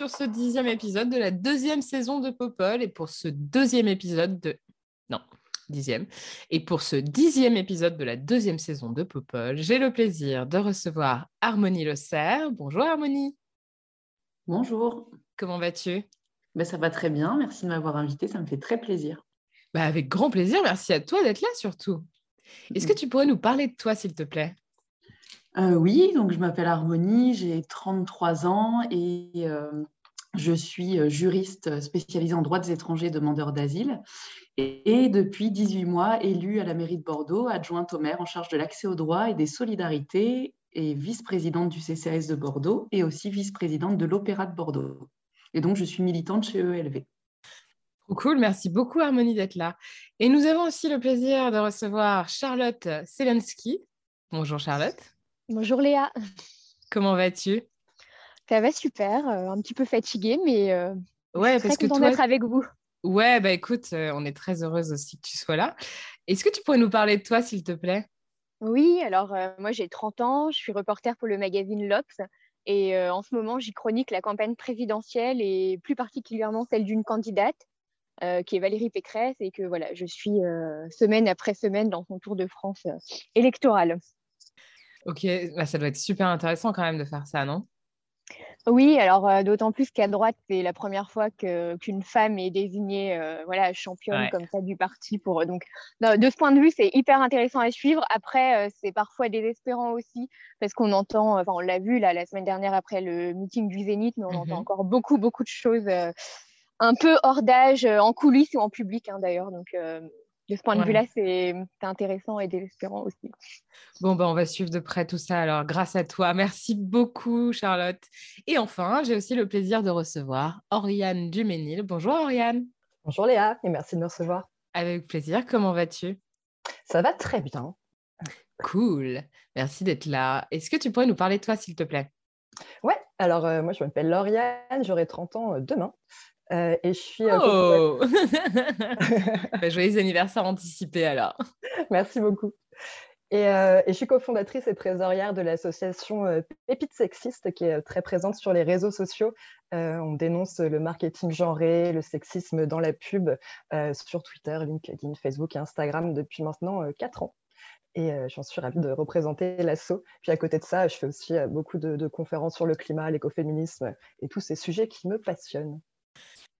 sur ce dixième épisode de la deuxième saison de Popol. Et pour ce deuxième épisode de... Non, dixième. Et pour ce dixième épisode de la deuxième saison de Popol, j'ai le plaisir de recevoir Harmonie Le Cerf. Bonjour Harmonie, Bonjour, comment vas-tu? Ben, ça va très bien, merci de m'avoir invité, ça me fait très plaisir. bah, Avec grand plaisir, merci à toi d'être là surtout. Est-ce que tu pourrais nous parler de toi s'il te plaît? Euh, oui, donc je m'appelle Harmonie, j'ai 33 ans et euh, je suis euh, juriste spécialisée en droit des étrangers demandeurs d'asile et, depuis 18 mois élue à la mairie de Bordeaux, adjointe au maire en charge de l'accès aux droits et des solidarités et vice-présidente du CCAS de Bordeaux et aussi vice-présidente de l'Opéra de Bordeaux. Et donc je suis militante chez ELV. Cool, merci beaucoup Harmonie d'être là. Et nous avons aussi le plaisir de recevoir Charlotte Selensky. Bonjour Charlotte, Bonjour Léa, comment vas-tu? Ça va super, euh, un petit peu fatiguée, mais euh, Ouais, très parce que contente d'être avec vous. Ouais, bah écoute, euh, on est très heureuse aussi que tu sois là. Est-ce que tu pourrais nous parler de toi, s'il te plaît? Oui, alors euh, moi j'ai 30 ans, je suis reporter pour le magazine L'Obs et euh, en ce moment j'y chronique la campagne présidentielle et plus particulièrement celle d'une candidate euh, qui est Valérie Pécresse et que voilà, je suis semaine après semaine dans son tour de France euh, électoral. Ok, bah, ça doit être super intéressant quand même de faire ça, non? Oui, alors euh, d'autant plus qu'à droite, c'est la première fois qu'une femme est désignée euh, voilà, championne Ouais. comme ça du parti. Pour, euh, donc, non, de ce point de vue, c'est hyper intéressant à suivre. Après, euh, c'est parfois désespérant aussi parce qu'on entend, enfin, on l'a vu là, la semaine dernière après le meeting du Zénith, mais on Mhm. entend encore beaucoup, beaucoup de choses un peu hors d'âge, en coulisses ou en public hein, d'ailleurs. Donc, de ce point de Ouais. vue-là, c'est intéressant et désespérant aussi. Bon, bah, on va suivre de près tout ça alors, grâce à toi. Merci beaucoup, Charlotte. Et enfin, j'ai aussi le plaisir de recevoir Oriane Duménil. Bonjour, Oriane. Bonjour Léa et merci de me recevoir. Avec plaisir, comment vas-tu? Ça va très bien. Cool, merci d'être là. Est-ce que tu pourrais nous parler de toi, s'il te plaît? Ouais, alors euh, moi je m'appelle Lauriane, j'aurai 30 ans euh, demain euh, et je suis. euh, Oh Bah, Joyeux anniversaire anticipé alors. Merci beaucoup. Et, euh, et je suis cofondatrice et trésorière de l'association euh, Pépites Sexistes qui est très présente sur les réseaux sociaux. Euh, on dénonce le marketing genré, le sexisme dans la pub sur Twitter, LinkedIn, Facebook et Instagram depuis maintenant 4 ans. Et j'en suis ravie de représenter l'asso. Puis à côté de ça, je fais aussi beaucoup de, de conférences sur le climat, l'écoféminisme et tous ces sujets qui me passionnent.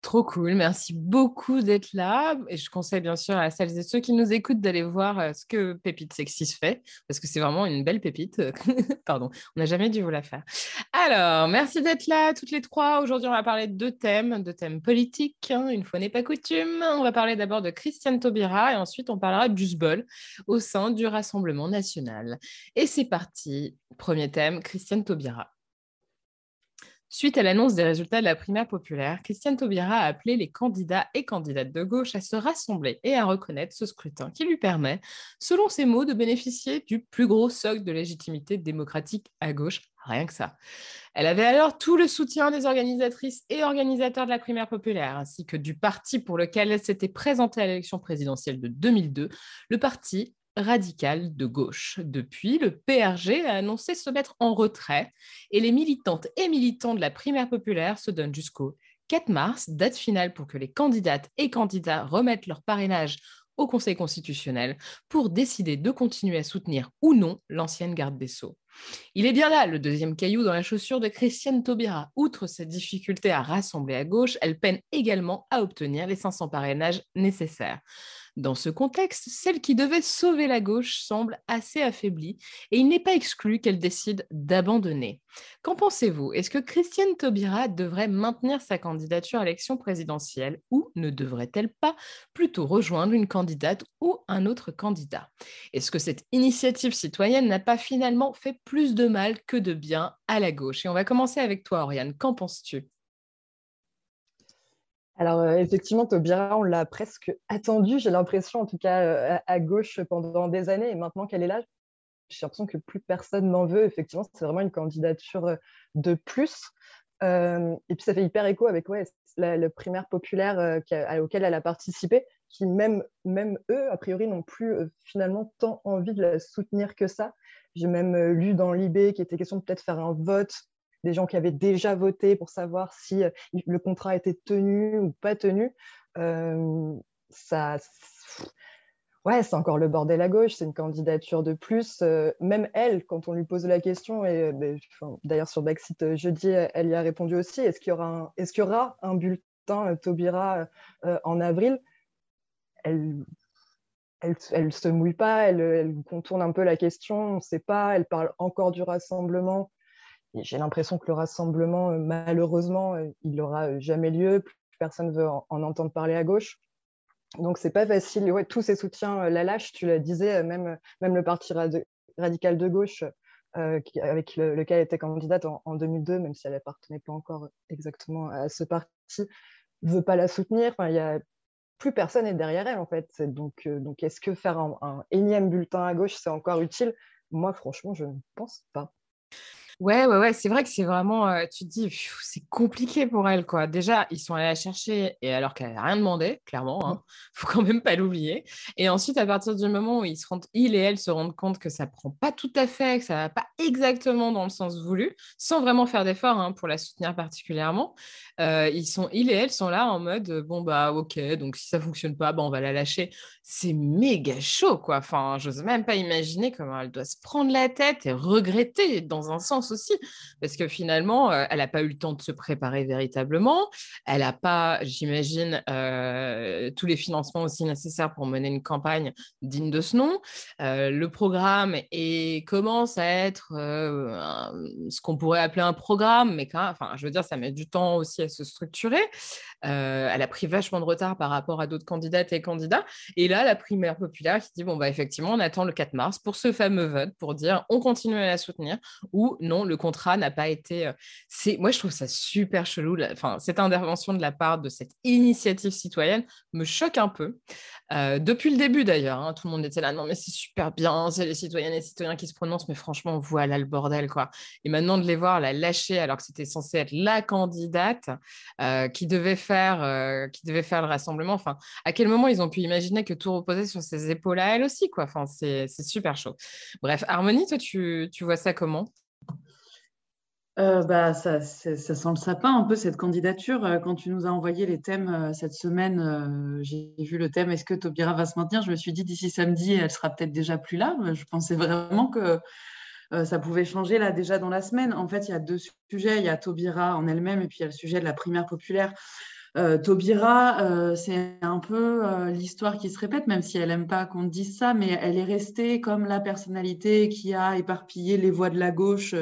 Trop cool, merci beaucoup d'être là. Et je conseille bien sûr à celles et ceux qui nous écoutent d'aller voir euh, ce que Pépite Sexis fait, parce que c'est vraiment une belle pépite. Pardon, on n'a jamais dû vous la faire. Alors, merci d'être là toutes les trois. Aujourd'hui, on va parler de deux thèmes, deux thèmes politiques. hein, une fois n'est pas coutume. On va parler d'abord de Christiane Taubira et ensuite on parlera du SBOL au sein du Rassemblement national. Et c'est parti. Premier thème, Christiane Taubira. Suite à l'annonce des résultats de la primaire populaire, Christiane Taubira a appelé les candidats et candidates de gauche à se rassembler et à reconnaître ce scrutin qui lui permet, selon ses mots, de bénéficier du plus gros socle de légitimité démocratique à gauche. Rien que ça. Elle avait alors tout le soutien des organisatrices et organisateurs de la primaire populaire, ainsi que du parti pour lequel elle s'était présentée à l'élection présidentielle de 2002, le parti radical de gauche. Depuis, le PRG a annoncé se mettre en retrait et les militantes et militants de la primaire populaire se donnent jusqu'au 4 mars, date finale pour que les candidates et candidats remettent leur parrainage au Conseil constitutionnel pour décider de continuer à soutenir ou non l'ancienne garde des Sceaux. Il est bien là le deuxième caillou dans la chaussure de Christiane Taubira. Outre cette difficulté à rassembler à gauche, elle peine également à obtenir les 500 parrainages nécessaires. Dans ce contexte, celle qui devait sauver la gauche semble assez affaiblie et il n'est pas exclu qu'elle décide d'abandonner. Qu'en pensez-vous? Est-ce que Christiane Taubira devrait maintenir sa candidature à l'élection présidentielle ou ne devrait-elle pas plutôt rejoindre une candidate ou un autre candidat? Est-ce que cette initiative citoyenne n'a pas finalement fait plus de mal que de bien à la gauche? Et on va commencer avec toi, Oriane. Qu'en penses-tu? Alors, euh, effectivement, Taubira, on l'a presque attendu, j'ai l'impression, en tout cas euh, à, gauche pendant des années. Et maintenant qu'elle est là, j'ai l'impression que plus personne n'en veut. Effectivement, c'est vraiment une candidature euh, de plus. et puis, ça fait hyper écho avec ouais, le primaire populaire auquel elle a participé, qui même, même eux, a priori, n'ont plus finalement tant envie de la soutenir que ça. J'ai même lu dans l'IB qu'il était question de peut-être faire un vote des gens qui avaient déjà voté pour savoir si euh, le contrat était tenu ou pas tenu. Euh, ça, ouais, c'est encore le bordel à gauche, c'est une candidature de plus. Euh, même elle, quand on lui pose la question, et ben, d'ailleurs sur Backseat jeudi, elle y a répondu aussi, est-ce qu'il y est-ce qu'il y aura un bulletin Taubira en avril? Elle, elle, elle se mouille pas, elle, contourne un peu la question, on ne sait pas, elle parle encore du rassemblement j'ai l'impression que le rassemblement, euh, malheureusement, euh, il n'aura euh, jamais lieu. Plus personne ne veut en, entendre parler à gauche. Donc, c'est pas facile. Tous ces soutiens la lâche, tu le disais, même, le parti radical de gauche, avec lequel elle était candidate en, 2002, même si elle n'appartenait pas encore exactement à ce parti, ne veut pas la soutenir. Enfin, y a plus personne est derrière elle, en fait. Donc, est-ce que faire un énième bulletin à gauche, c'est encore utile? Moi, franchement, je ne pense pas. Ouais, ouais, ouais, c'est vrai que c'est vraiment, euh, tu te dis, c'est compliqué pour elle, quoi. Déjà, ils sont allés la chercher, et alors qu'elle n'a rien demandé, clairement, hein, faut quand même pas l'oublier. Et ensuite, à partir du moment où ils se rendent, il et elle se rendent compte que ça prend pas tout à fait, que ça va pas exactement dans le sens voulu, sans vraiment faire d'efforts hein, pour la soutenir particulièrement, euh, ils sont, il et elle sont là en mode, bon bah ok, donc si ça fonctionne pas, bah, on va la lâcher. C'est méga chaud, quoi. Enfin, j'ose même pas imaginer comment elle doit se prendre la tête et regretter dans un sens aussi, parce que finalement, euh, elle n'a pas eu le temps de se préparer véritablement. Elle n'a pas, j'imagine, euh, tous les financements aussi nécessaires pour mener une campagne digne de ce nom. Euh, le programme est, commence à être ce qu'on pourrait appeler un programme, mais quand, enfin, je veux dire, ça met du temps aussi à se structurer. elle a pris vachement de retard par rapport à d'autres candidates et candidats. Et là, la primaire populaire qui dit bon bah effectivement, on attend le 4 mars pour ce fameux vote pour dire on continue à la soutenir ou non le contrat n'a pas été. Euh, moi, je trouve ça super chelou. Enfin, cette intervention de la part de cette initiative citoyenne me choque un peu. Euh, depuis le début d'ailleurs, hein, tout le monde était là, non mais c'est super bien, c'est les citoyennes et les citoyens qui se prononcent, mais franchement, voilà le bordel quoi. Et maintenant de les voir la lâcher alors que c'était censé être la candidate euh, qui devait faire, qui devait faire le rassemblement. Enfin, à quel moment ils ont pu imaginer que tout reposait sur ses épaules à elle aussi quoi? Enfin, c'est super chaud. Bref, Harmonie, toi, tu vois ça comment? Euh, bah, ça, sent le sapin un peu cette candidature. Euh, quand tu nous as envoyé les thèmes euh, cette semaine, j'ai vu le thème Est-ce que Taubira va se maintenir? Je me suis dit d'ici samedi, elle sera peut-être déjà plus là. Je pensais vraiment que ça pouvait changer là déjà dans la semaine. En fait, il y a deux sujets. Il y a Taubira en elle-même et puis il y a le sujet de la primaire populaire. Euh, Taubira, euh, c'est un peu euh, l'histoire qui se répète, même si elle n'aime pas qu'on dise ça, mais elle est restée comme la personnalité qui a éparpillé les voix de la gauche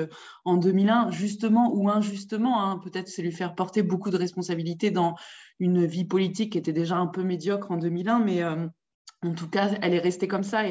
en 2001, justement ou injustement. Hein. Peut-être c'est lui faire porter beaucoup de responsabilités dans une vie politique qui était déjà un peu médiocre en 2001, mais en tout cas, elle est restée comme ça.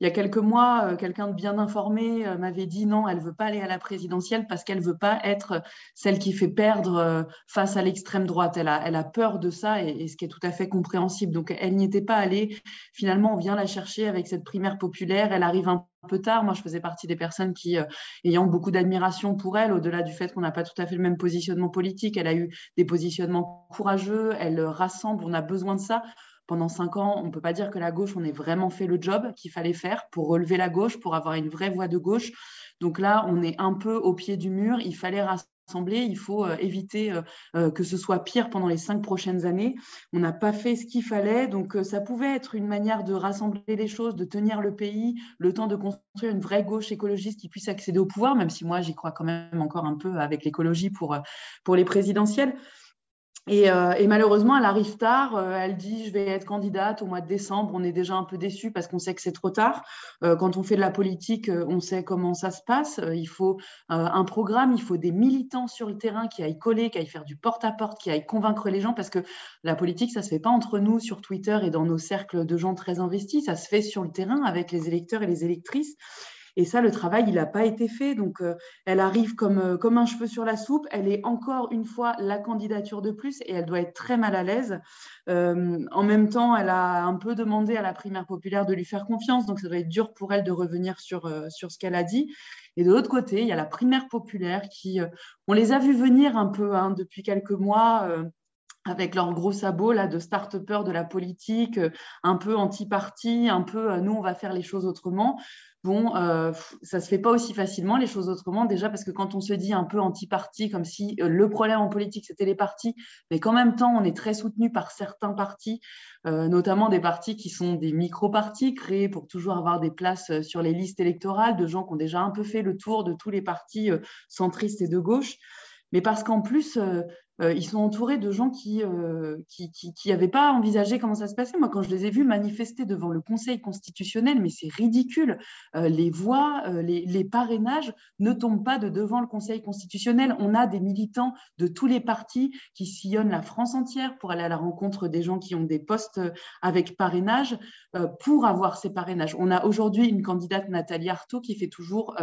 Il y a quelques mois, euh, quelqu'un de bien informé euh, m'avait dit non, elle veut pas aller à la présidentielle parce qu'elle ne veut pas être celle qui fait perdre euh, face à l'extrême droite. Elle a, elle a peur de ça et, ce qui est tout à fait compréhensible. Donc, elle n'y était pas allée. Finalement, on vient la chercher avec cette primaire populaire. Elle arrive un peu tard. Moi, je faisais partie des personnes qui, ayant beaucoup d'admiration pour elle, au-delà du fait qu'on n'a pas tout à fait le même positionnement politique, elle a eu des positionnements courageux, elle rassemble, on a besoin de ça pendant cinq ans, on ne peut pas dire que la gauche, on ait vraiment fait le job qu'il fallait faire pour relever la gauche, pour avoir une vraie voix de gauche. Donc là, on est un peu au pied du mur. Il fallait rassembler. Il faut euh, éviter euh, euh, que ce soit pire pendant les cinq prochaines années. On n'a pas fait ce qu'il fallait. Donc ça pouvait être une manière de rassembler les choses, de tenir le pays, le temps de construire une vraie gauche écologiste qui puisse accéder au pouvoir, même si moi, j'y crois quand même encore un peu avec l'écologie pour, pour les présidentielles. Euh, et, malheureusement, elle arrive tard. Euh, elle dit je vais être candidate au mois de décembre. On est déjà un peu déçu parce qu'on sait que c'est trop tard. Euh, quand on fait de la politique, on sait comment ça se passe. il faut un programme, il faut des militants sur le terrain qui aillent coller, qui aillent faire du porte-à-porte, qui aillent convaincre les gens parce que la politique, ça se fait pas entre nous sur Twitter et dans nos cercles de gens très investis. Ça se fait sur le terrain avec les électeurs et les électrices. Et ça, le travail, il n'a pas été fait. Donc, euh, elle arrive comme, euh, comme un cheveu sur la soupe. Elle est encore une fois la candidature de plus et elle doit être très mal à l'aise. Euh, en même temps, elle a un peu demandé à la primaire populaire de lui faire confiance. Donc, ça doit être dur pour elle de revenir sur, sur ce qu'elle a dit. Et de l'autre côté, il y a la primaire populaire qui, on les a vus venir un peu hein, depuis quelques mois avec leurs gros sabots là, de start-upers de la politique, un peu anti-parti, un peu nous, on va faire les choses autrement bon, euh, ça se fait pas aussi facilement les choses autrement. Déjà parce que quand on se dit un peu anti-parti, comme si euh, le problème en politique c'était les partis, mais qu'en même temps on est très soutenu par certains partis, euh, notamment des partis qui sont des micro-partis créés pour toujours avoir des places euh, sur les listes électorales de gens qui ont déjà un peu fait le tour de tous les partis centristes et de gauche mais parce qu'en plus, euh, ils sont entourés de gens qui n'avaient euh, pas envisagé comment ça se passait. Moi, quand je les ai vus manifester devant le Conseil constitutionnel, mais c'est ridicule. Euh, les voix, les, les, parrainages ne tombent pas de devant le Conseil constitutionnel. On a des militants de tous les partis qui sillonnent la France entière pour aller à la rencontre des gens qui ont des postes avec parrainage pour avoir ces parrainages. On a aujourd'hui une candidate, Nathalie Arthaud, qui fait toujours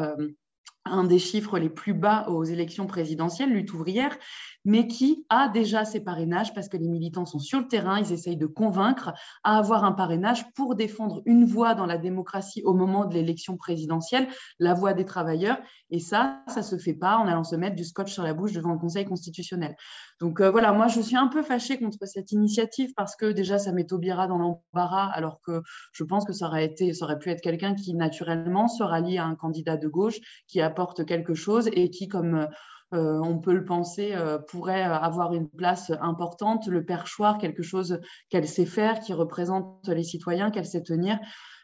un des chiffres les plus bas aux élections présidentielles, lutte ouvrière, mais qui a déjà ses parrainages parce que les militants sont sur le terrain, ils essayent de convaincre à avoir un parrainage pour défendre une voix dans la démocratie au moment de l'élection présidentielle, la voix des travailleurs. Et ça, ça se fait pas en allant se mettre du scotch sur la bouche devant le Conseil constitutionnel. Donc euh, voilà, moi je suis un peu fâchée contre cette initiative parce que déjà ça met Taubira dans l'embarras, alors que je pense que ça aurait été, ça aurait pu être quelqu'un qui naturellement se rallie à un candidat de gauche qui apporte quelque chose et qui, comme euh, on peut le penser, euh, pourrait avoir une place importante, le perchoir, quelque chose qu'elle sait faire, qui représente les citoyens, qu'elle sait tenir.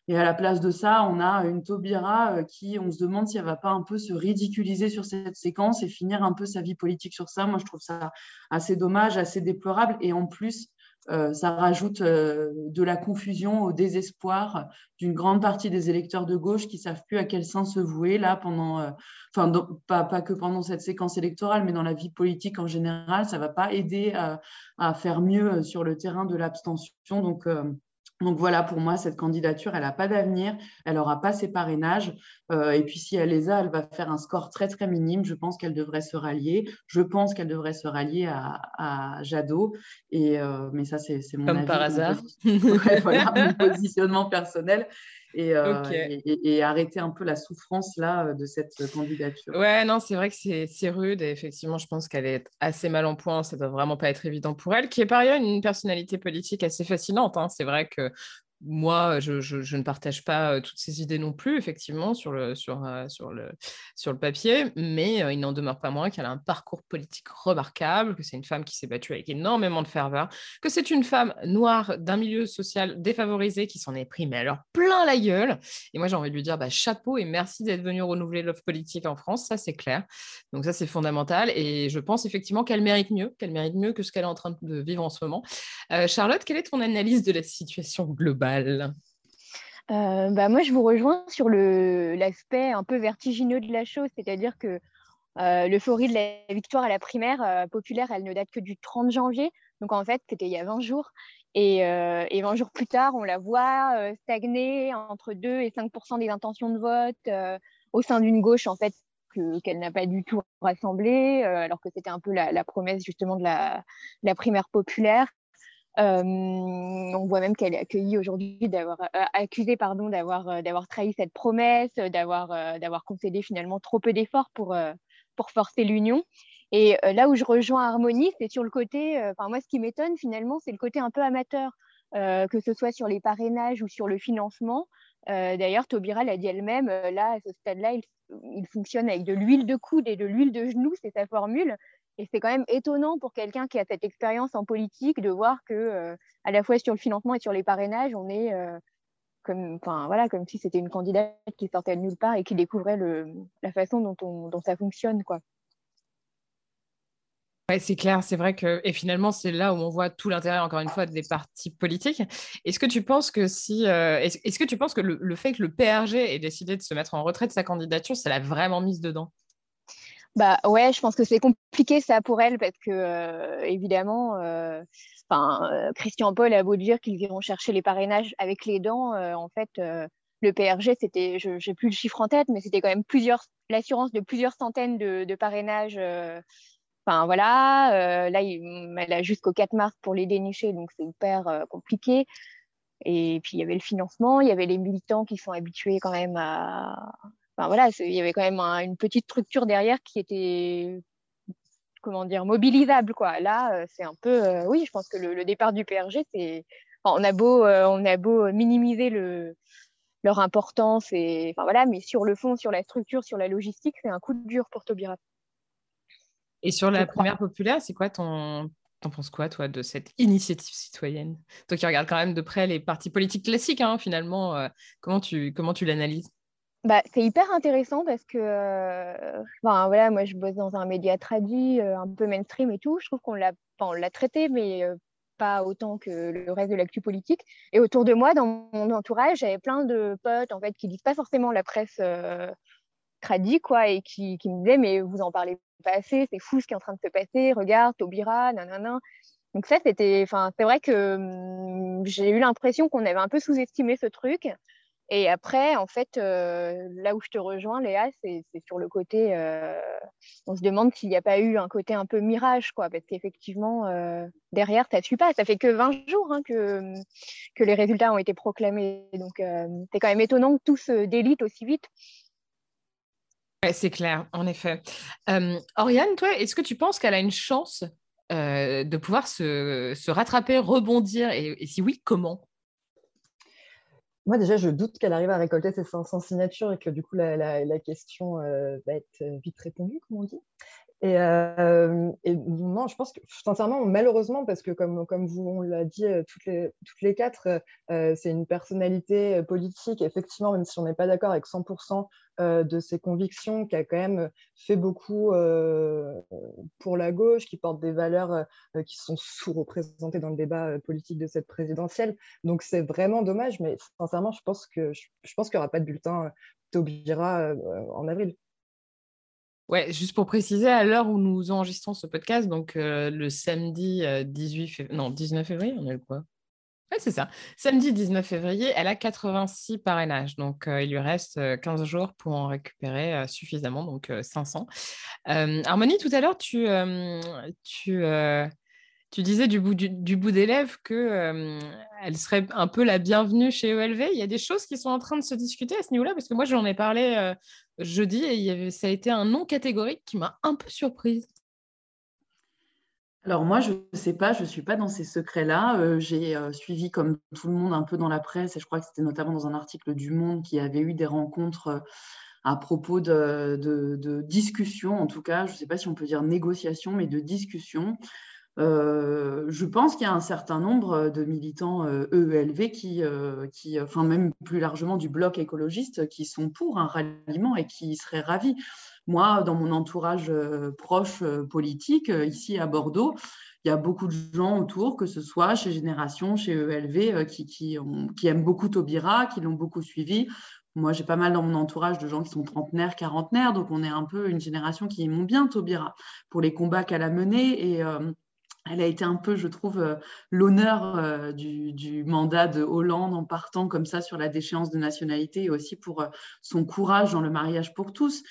Et à la place de ça, on a une Taubira euh, qui, on se demande si elle va pas un peu se ridiculiser sur cette séquence et finir un peu sa vie politique sur ça. Moi, je trouve ça assez dommage, assez déplorable. Et en plus, euh, ça rajoute euh, de la confusion au désespoir d'une grande partie des électeurs de gauche qui savent plus à quel sens se vouer là pendant, euh, enfin pas, que pendant cette séquence électorale, mais dans la vie politique en général, ça va pas aider à, à faire mieux sur le terrain de l'abstention. Donc donc voilà, pour moi, cette candidature, elle n'a pas d'avenir, elle n'aura pas ses parrainages. Euh, et puis si elle les a, elle va faire un score très très minime. Je pense qu'elle devrait se rallier. Je pense qu'elle devrait se rallier à, Jadot. Et, euh, mais ça, c'est mon Comme par hasard. voilà, mon positionnement personnel. Euh, et, arrêter un peu la souffrance là euh, de cette candidature. Ouais, non, c'est vrai que c'est rude et effectivement, je pense qu'elle est assez mal en point. Ça doit vraiment pas être évident pour elle, qui est par ailleurs une personnalité politique assez fascinante. Hein. C'est vrai que moi, je, ne partage pas toutes ces idées non plus, effectivement, sur le, sur, sur le, sur le papier, mais il n'en demeure pas moins qu'elle a un parcours politique remarquable, que c'est une femme qui s'est battue avec énormément de ferveur, que c'est une femme noire d'un milieu social défavorisé qui s'en est pris, mais alors plein la gueule. Et moi, j'ai envie de lui dire bah, chapeau et merci d'être venue renouveler l'offre politique en France, ça c'est clair. Donc ça, c'est fondamental. Et je pense effectivement qu'elle mérite mieux, qu'elle mérite mieux que ce qu'elle est en train de vivre en ce moment. Charlotte, quelle est ton analyse de la situation globale? Euh, bah moi, je vous rejoins sur l'aspect un peu vertigineux de la chose, c'est-à-dire que euh, l'euphorie de la victoire à la primaire euh, populaire, elle ne date que du 30 janvier. Donc en fait, c'était il y a 20 jours. Et, et, 20 jours plus tard, on la voit stagner entre 2 et 5% des intentions de vote au sein d'une gauche en fait qu'elle n'a pas du tout rassemblée, alors que c'était un peu la, promesse justement de la primaire populaire. Euh, on voit même qu'elle est accueillie aujourd'hui d'avoir euh, accusée pardon d'avoir euh, d'avoir trahi cette promesse, d'avoir d'avoir concédé finalement trop peu d'efforts pour pour forcer l'union. Et là où je rejoins Harmonie, c'est sur le côté. Enfin moi, ce qui m'étonne finalement, c'est le côté un peu amateur, que ce soit sur les parrainages ou sur le financement. D'ailleurs, Taubira l'a dit elle-même. là, à ce stade-là, il, il fonctionne avec de l'huile de coude et de l'huile de genou, c'est sa formule. Et c'est quand même étonnant pour quelqu'un qui a cette expérience en politique de voir que, euh, à la fois sur le financement et sur les parrainages, on est euh, comme, voilà, comme si c'était une candidate qui sortait de nulle part et qui découvrait le, la façon dont, on, dont ça fonctionne, quoi. c'est clair, c'est vrai que et finalement c'est là où on voit tout l'intérêt encore une fois des partis politiques. Est-ce que tu penses que si euh, est-ce, que tu penses que le, fait que le PRG ait décidé de se mettre en retrait de sa candidature, ça l'a vraiment mise dedans? Bah ouais, je pense que c'est compliqué ça pour elle parce que euh, évidemment, euh, enfin Christian Paul a beau dire qu'ils iront chercher les parrainages avec les dents, en fait le PRG, c'était, je n'ai plus le chiffre en tête, mais c'était quand même plusieurs, l'assurance de plusieurs centaines de, de parrainages Enfin voilà, euh, là, elle a jusqu'au 4 mars pour les dénicher, donc c'est hyper euh, compliqué. Et puis il y avait le financement, il y avait les militants qui sont habitués quand même à. Enfin voilà, il y avait quand même une petite structure derrière qui était, comment dire, mobilisable quoi. Là, euh, c'est un peu, oui, je pense que le, départ du PRG, c'est, on a beau, on a beau minimiser le leur importance et enfin voilà, mais sur le fond, sur la structure, sur la logistique, c'est un coup dur pour Taubira. Et sur la première populaire, c'est quoi ton. T'en penses quoi, toi, de cette initiative citoyenne? Toi qui regardes quand même de près les partis politiques classiques, hein, finalement, euh, comment tu, comment tu l'analyses? Bah, c'est hyper intéressant parce que euh, voilà, moi je bosse dans un média traduit, euh, un peu mainstream et tout. Je trouve qu'on l'a, traité, mais pas autant que le reste de l'actu politique. Et autour de moi, dans mon entourage, j'avais plein de potes en fait qui lisent pas forcément la presse tradie quoi, et qui, me disaient mais vous en parlez passé, c'est fou ce qui est en train de se passer, regarde, Taubira, nanana. Donc ça, c'était, c'est vrai que hum, j'ai eu l'impression qu'on avait un peu sous-estimé ce truc. Et après, en fait, euh, là où je te rejoins, Léa, c'est sur le côté, euh, on se demande s'il n'y a pas eu un côté un peu mirage, quoi, parce qu'effectivement, euh, derrière, ça ne suit pas. Ça fait que 20 jours hein, que, que les résultats ont été proclamés. Donc, c'est quand même étonnant que tout se délite aussi vite c'est clair, en effet. Oriane, toi, est-ce que tu penses qu'elle a une chance de pouvoir se, rattraper, rebondir? Et, si oui, comment? Moi, déjà, je doute qu'elle arrive à récolter ses 500 signatures et que du coup, la, question va être vite répondue, comme on dit. Et, non, je pense que, sincèrement, malheureusement, parce que comme, comme vous, on l'a dit toutes les, toutes les quatre, c'est une personnalité politique, effectivement, même si on n'est pas d'accord avec 100% de ses convictions, qui a quand même fait beaucoup pour la gauche, qui porte des valeurs qui sont sous-représentées dans le débat politique de cette présidentielle. Donc c'est vraiment dommage, mais sincèrement, je pense que je, pense qu'il n'y aura pas de bulletin Taubira en avril. Ouais, juste pour préciser, à l'heure où nous enregistrons ce podcast, donc le samedi 18 non, 19 février, on est le quoi? Oui, c'est ça. Samedi 19 février, elle a 86 parrainages. Donc, il lui reste 15 jours pour en récupérer suffisamment, donc 500. Harmonie, tout à l'heure, tu, tu disais du bout, du, bout des lèvres qu'elle serait un peu la bienvenue chez ELV. Il y a des choses qui sont en train de se discuter à ce niveau-là, parce que moi, j'en ai parlé jeudi et ça a été un nom catégorique qui m'a un peu surprise. Alors moi, je ne sais pas, je ne suis pas dans ces secrets-là. Euh, j'ai euh, suivi comme tout le monde un peu dans la presse, et je crois que c'était notamment dans un article du Monde qui avait eu des rencontres euh, à propos de, discussions, en tout cas, je ne sais pas si on peut dire négociations, mais de discussions. Je pense qu'il y a un certain nombre de militants EELV qui, qui, enfin même plus largement du bloc écologiste, qui sont pour un ralliement et qui seraient ravis. Moi, dans mon entourage euh, proche euh, politique, euh, ici à Bordeaux, il y a beaucoup de gens autour, que ce soit chez Génération, chez ELV, qui, qui, aiment beaucoup Taubira, qui l'ont beaucoup suivi. Moi, j'ai pas mal dans mon entourage de gens qui sont trentenaires, quarantenaires, donc on est un peu une génération qui aime bien Taubira pour les combats qu'elle a menés. Et elle a été un peu, je trouve, l'honneur du, du, mandat de Hollande en partant comme ça sur la déchéance de nationalité et aussi pour son courage dans le mariage pour tous.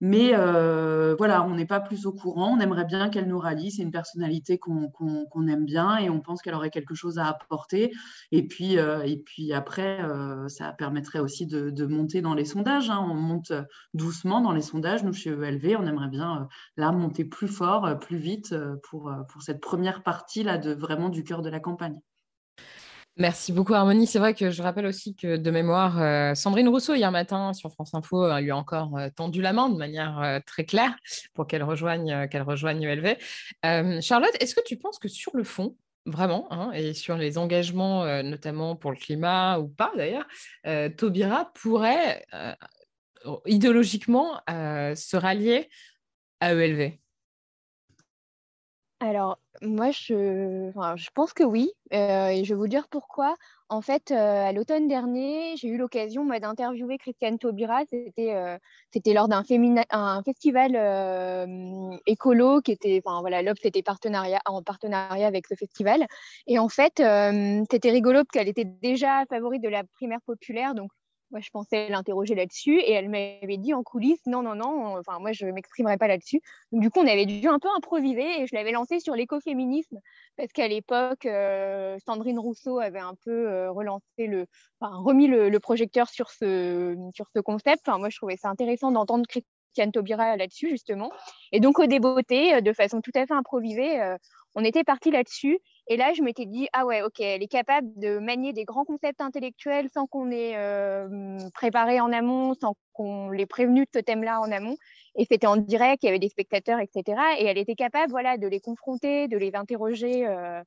Mais euh, voilà, on n'est pas plus au courant. On aimerait bien qu'elle nous rallie. C'est une personnalité qu'on aime bien et on pense qu'elle aurait quelque chose à apporter. Et puis, euh, après, euh, ça permettrait aussi de, monter dans les sondages. Hein. On monte doucement dans les sondages. Nous, chez ELV, on aimerait bien là monter plus fort, plus vite pour, pour cette première partie là de vraiment du cœur de la campagne. Merci beaucoup, Harmonie. C'est vrai que je rappelle aussi que de mémoire, euh, Sandrine Rousseau, hier matin, sur France Info, lui a encore euh, tendu la main de manière euh, très claire pour qu'elle rejoigne, qu'elle rejoigne ELV. Charlotte, est-ce que tu penses que sur le fond, vraiment, hein, et sur les engagements, notamment pour le climat ou pas d'ailleurs, Taubira pourrait idéologiquement se rallier à ELV alors, moi, je, pense que oui. Euh, et je vais vous dire pourquoi. En fait, euh, à l'automne dernier, j'ai eu l'occasion d'interviewer Christiane Taubira. C'était euh, lors d'un un festival écolo qui était, enfin partenariat, en partenariat avec ce festival. Et en fait, c'était rigolo parce qu'elle était déjà favorite de la primaire populaire. Moi, je pensais l'interroger là-dessus et elle m'avait dit en coulisses non, non, non, enfin, moi, je ne m'exprimerai pas là-dessus. Du coup, on avait dû un peu improviser et je l'avais lancé sur l'écoféminisme parce qu'à l'époque, euh, Sandrine Rousseau avait un peu euh, relancé le, enfin, remis le, projecteur sur ce, sur ce concept. Enfin, moi, je trouvais ça intéressant d'entendre Christiane Taubira là-dessus, justement. Et donc, au débeauté, euh, de façon tout à fait improvisée, on était parti là-dessus. Et là, je m'étais dit, ah ouais, ok, elle est capable de manier des grands concepts intellectuels sans qu'on ait euh, préparé en amont, sans qu'on l'ait prévenu de ce thème-là en amont. Et c'était en direct, il y avait des spectateurs, etc. Et elle était capable, voilà, de les confronter, de les interroger. Euh,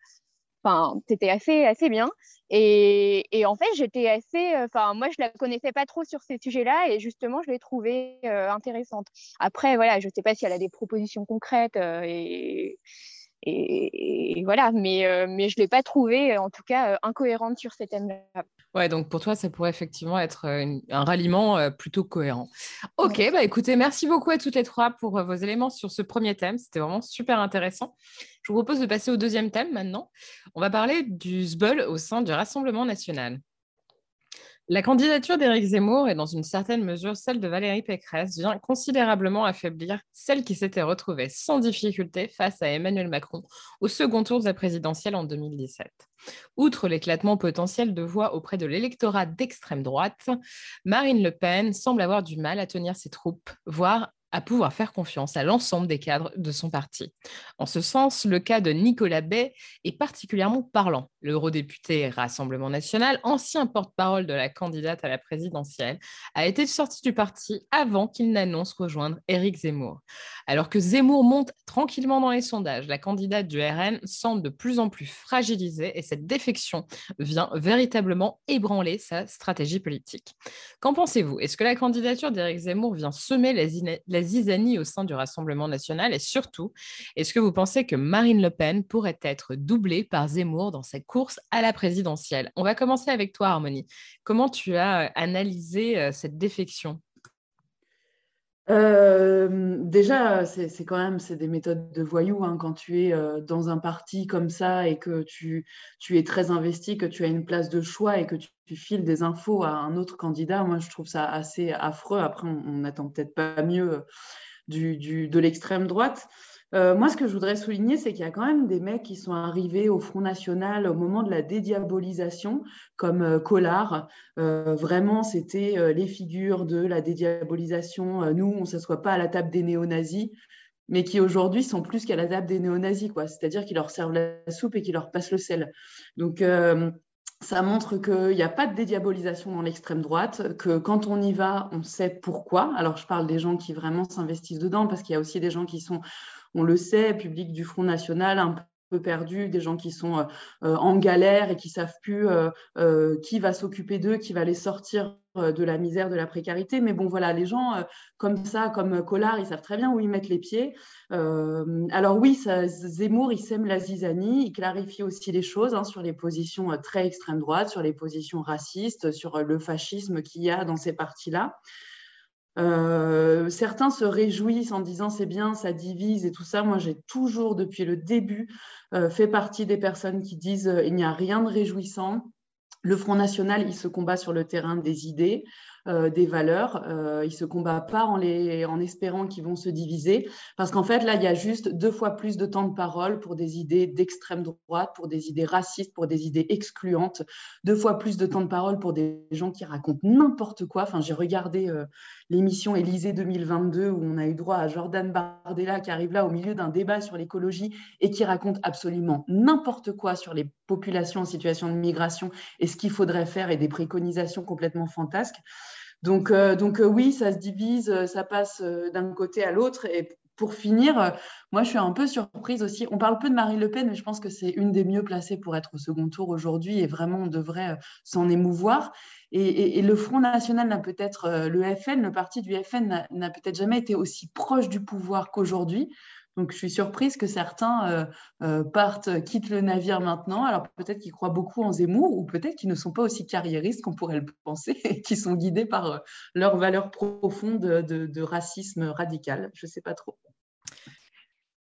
c'était assez, assez bien. Et, et en fait, j'étais assez. Enfin, moi, je la connaissais pas trop sur ces sujets-là, et justement, je l'ai trouvée euh, intéressante. Après, voilà, je sais pas si elle a des propositions concrètes et et, voilà, mais, euh, mais je ne l'ai pas trouvée, en tout cas, euh, incohérente sur ces thèmes-là. Ouais, donc pour toi, ça pourrait effectivement être euh, un ralliement plutôt cohérent. Ok, bah écoutez, merci beaucoup à toutes les trois pour vos éléments sur ce premier thème. C'était vraiment super intéressant. Je vous propose de passer au deuxième thème maintenant. On va parler du SBUL au sein du Rassemblement national. La candidature d'Éric Zemmour et dans une certaine mesure celle de Valérie Pécresse vient considérablement affaiblir celle qui s'était retrouvée sans difficulté face à Emmanuel Macron au second tour de la présidentielle en 2017. Outre l'éclatement potentiel de voix auprès de l'électorat d'extrême droite, Marine Le Pen semble avoir du mal à tenir ses troupes, voire à pouvoir faire confiance à l'ensemble des cadres de son parti. En ce sens, le cas de Nicolas Bay est particulièrement parlant. L'eurodéputé Rassemblement national, ancien porte-parole de la candidate à la présidentielle, a été sorti du parti avant qu'il n'annonce rejoindre Éric Zemmour. Alors que Zemmour monte tranquillement dans les sondages, la candidate du RN semble de plus en plus fragilisée et cette défection vient véritablement ébranler sa stratégie politique. Qu'en pensez-vous? Est-ce que la candidature d'Éric Zemmour vient semer la zizanie au sein du Rassemblement national Et surtout, est-ce que vous pensez que Marine Le Pen pourrait être doublée par Zemmour dans sa course à la présidentielle? On va commencer avec toi, Harmonie. Comment tu as euh, analysé euh, cette défection? Euh, déjà, c'est quand même des méthodes de voyous hein, quand tu es dans un parti comme ça et que tu, es très investi, que tu as une place de choix et que tu, files des infos à un autre candidat. Moi, je trouve ça assez affreux. Après, on n'attend peut-être pas mieux du, de l'extrême droite. Euh, moi, ce que je voudrais souligner, c'est qu'il y a quand même des mecs qui sont arrivés au Front National au moment de la dédiabolisation, comme euh, Collard. Euh, vraiment, c'était les figures de la dédiabolisation. nous, on ne s'assoit pas à la table des néo-nazis, mais qui aujourd'hui sont plus qu'à la table des néo-nazis. C'est-à-dire qu'ils leur servent la soupe et qu'ils leur passent le sel. Donc, ça montre qu'il n'y a pas de dédiabolisation dans l'extrême droite, que quand on y va, on sait pourquoi. Alors, je parle des gens qui vraiment s'investissent dedans, parce qu'il y a aussi des gens qui sont on le sait, public du Front National, un peu perdu, des gens qui sont euh, euh, en galère et qui savent plus euh, qui va s'occuper d'eux, qui va les sortir de la misère, de la précarité. Mais bon, voilà, les gens comme ça, comme Collard, ils savent très bien où ils mettent les pieds. alors oui, Zemmour, il sème la zizanie, il clarifie aussi les choses hein, sur les positions très extrême droite, sur les positions racistes, sur le fascisme qu'il y a dans ces partis-là. Euh, certains se réjouissent en disant c'est bien, ça divise et tout ça. Moi, j'ai toujours, depuis le début, euh, fait partie des personnes qui disent euh, il n'y a rien de réjouissant. Le Front National, il se combat sur le terrain des idées. Euh, des valeurs. Euh, ils se combattent pas en, les, en espérant qu'ils vont se diviser, parce qu'en fait, là, il y a juste deux fois plus de temps de parole pour des idées d'extrême droite, pour des idées racistes, pour des idées excluantes, deux fois plus de temps de parole pour des gens qui racontent n'importe quoi. Enfin, j'ai regardé euh, l'émission Élysée 2022 où on a eu droit à Jordan Bardella qui arrive là au milieu d'un débat sur l'écologie et qui raconte absolument n'importe quoi sur les populations en situation de migration et ce qu'il faudrait faire et des préconisations complètement fantasques. Donc, euh, donc euh, oui, ça se divise, euh, ça passe d'un côté à l'autre. Et pour finir, moi, je suis un peu surprise aussi. On parle peu de Marine Le Pen, mais je pense que c'est une des mieux placées pour être au second tour aujourd'hui et vraiment, on devrait s'en émouvoir. Et, le Front National n'a peut-être, le FN, le parti du FN n'a peut-être jamais été aussi proche du pouvoir qu'aujourd'hui. Donc, je suis surprise que certains partent, quittent le navire maintenant. Alors, peut-être qu'ils croient beaucoup en Zemmour ou peut-être qu'ils ne sont pas aussi carriéristes qu'on pourrait le penser et qui sont guidés par leurs valeurs profondes de, de racisme radical. Je ne sais pas trop.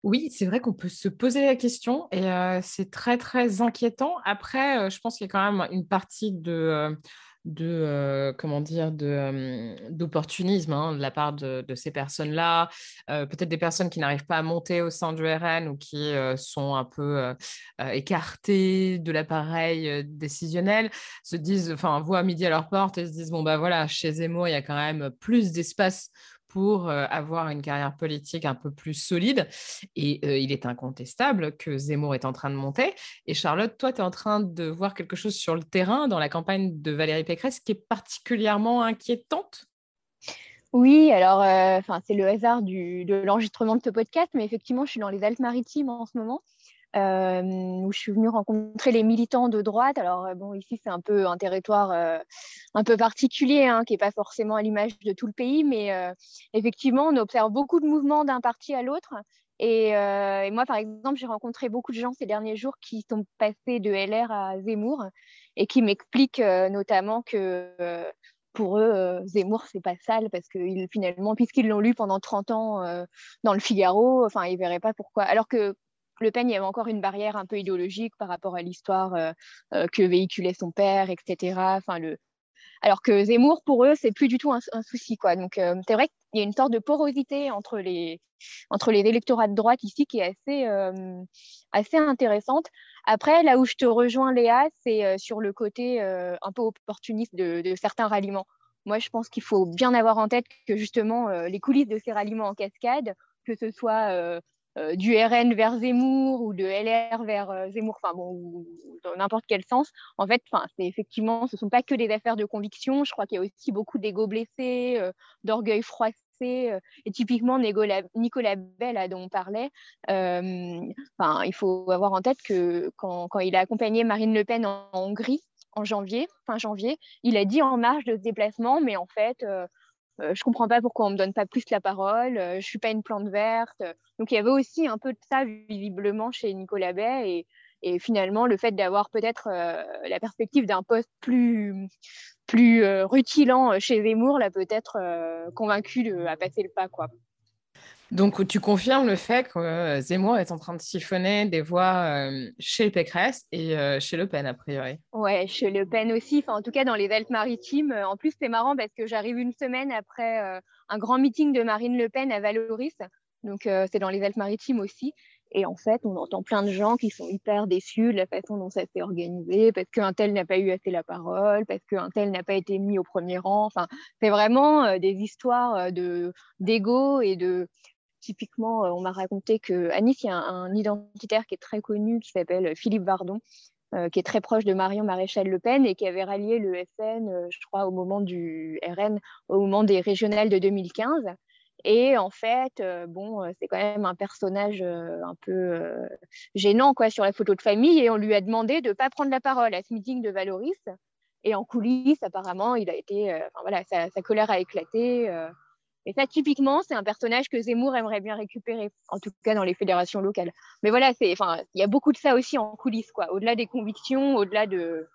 Oui, c'est vrai qu'on peut se poser la question et c'est très, très inquiétant. Après, je pense qu'il y a quand même une partie de, de comment dire, d'opportunisme hein, de la part de, ces personnes-là. Peut-être des personnes qui n'arrivent pas à monter au sein du RN ou qui sont un peu écartées de l'appareil décisionnel, se disent, enfin, voient midi à leur porte et se disent, bon, bah voilà, chez Zemmour, il y a quand même plus d'espace pour avoir une carrière politique un peu plus solide. Et il est incontestable que Zemmour est en train de monter. Et Charlotte, toi, tu es en train de voir quelque chose sur le terrain dans la campagne de Valérie Pécresse qui est particulièrement inquiétante? Oui, alors, enfin, c'est le hasard de l'enregistrement de ce podcast, mais effectivement, je suis dans les Alpes-Maritimes en ce moment. Euh, où je suis venue rencontrer les militants de droite. Alors, euh, bon, ici, c'est un peu un territoire euh, un peu particulier, hein, qui n'est pas forcément à l'image de tout le pays, mais effectivement, on observe beaucoup de mouvements d'un parti à l'autre. Et, moi, par exemple, j'ai rencontré beaucoup de gens ces derniers jours qui sont passés de LR à Zemmour et qui m'expliquent notamment que pour eux, Zemmour, c'est pas sale parce que finalement, puisqu'ils l'ont lu pendant 30 ans dans le Figaro, enfin, ils verraient pas pourquoi. Alors que le Pen, il y avait encore une barrière un peu idéologique par rapport à l'histoire euh, euh, que véhiculait son père, etc. Enfin, le... Alors que Zemmour, pour eux, c'est plus du tout un, souci. Quoi. Donc, euh, c'est vrai qu'il y a une sorte de porosité entre les, entre les électorats de droite ici qui est assez, assez intéressante. Après, là où je te rejoins, Léa, c'est sur le côté un peu opportuniste de, certains ralliements. Moi, je pense qu'il faut bien avoir en tête que justement, les coulisses de ces ralliements en cascade, que ce soit du RN vers Zemmour ou de LR vers euh, Zemmour, enfin bon, dans n'importe quel sens. En fait, c'est effectivement, ce ne sont pas que des affaires de conviction. Je crois qu'il y a aussi beaucoup d'ego blessés, euh, d'orgueil froissé. et typiquement, Nicolas, Bell, dont on parlait, il faut avoir en tête que quand, quand, il a accompagné Marine Le Pen en, en Hongrie, en janvier, fin janvier, il a dit en marge de ce déplacement, mais en fait, euh, je comprends pas pourquoi on me donne pas plus la parole, euh, je suis pas une plante verte. Donc il y avait aussi un peu de ça visiblement chez Nicolas Bay et, finalement le fait d'avoir peut-être euh, la perspective d'un poste plus plus rutilant chez Zemmour l'a peut-être convaincu de, à passer le pas quoi. Donc, tu confirmes le fait que euh, Zemmour est en train de siphonner des voix euh, chez Pécresse et euh, chez Le Pen, a priori. Ouais, chez Le Pen aussi. Enfin, en tout cas, dans les Alpes-Maritimes. En plus, c'est marrant parce que j'arrive une semaine après un grand meeting de Marine Le Pen à Valoris. Donc, c'est dans les Alpes-Maritimes aussi. Et en fait, on entend plein de gens qui sont hyper déçus de la façon dont ça s'est organisé, parce qu'un tel n'a pas eu assez la parole, parce qu'un tel n'a pas été mis au premier rang. Enfin, c'est vraiment des histoires de d'ego et de Typiquement, euh, on m'a raconté qu'à Nice, il y a un, identitaire qui est très connu qui s'appelle Philippe Vardon, euh, qui est très proche de Marion Maréchal Le Pen et qui avait rallié le FN, euh, je crois, au moment du RN, au moment des régionales de 2015. Et en fait, bon, c'est quand même un personnage un peu gênant quoi, sur la photo de famille. Et on lui a demandé de ne pas prendre la parole à ce meeting de Valoris. Et en coulisses, apparemment, il a été, voilà, sa, sa, colère a éclaté. Et ça, typiquement, c'est un personnage que Zemmour aimerait bien récupérer, en tout cas dans les fédérations locales. Mais voilà, il y a beaucoup de ça aussi en coulisses, quoi. Au-delà des convictions, au-delà de,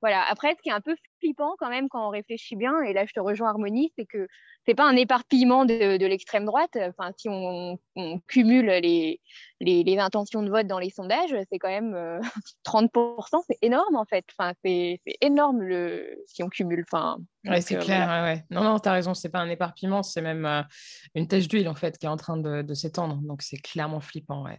voilà. Après, ce qui est un peu flippant quand même quand on réfléchit bien, et là je te rejoins Harmonie, c'est que c'est pas un éparpillement de, de l'extrême droite. Enfin, si on, on cumule les, les, les, intentions de vote dans les sondages, c'est quand même 30%, euh, c'est énorme en fait. Enfin, c'est énorme le, si on cumule. Enfin, ouais, c'est euh, clair. Ouais, ouais. Non, non, tu as raison, c'est pas un éparpillement, c'est même euh, une tache d'huile en fait qui est en train de, de s'étendre. Donc c'est clairement flippant. Ouais.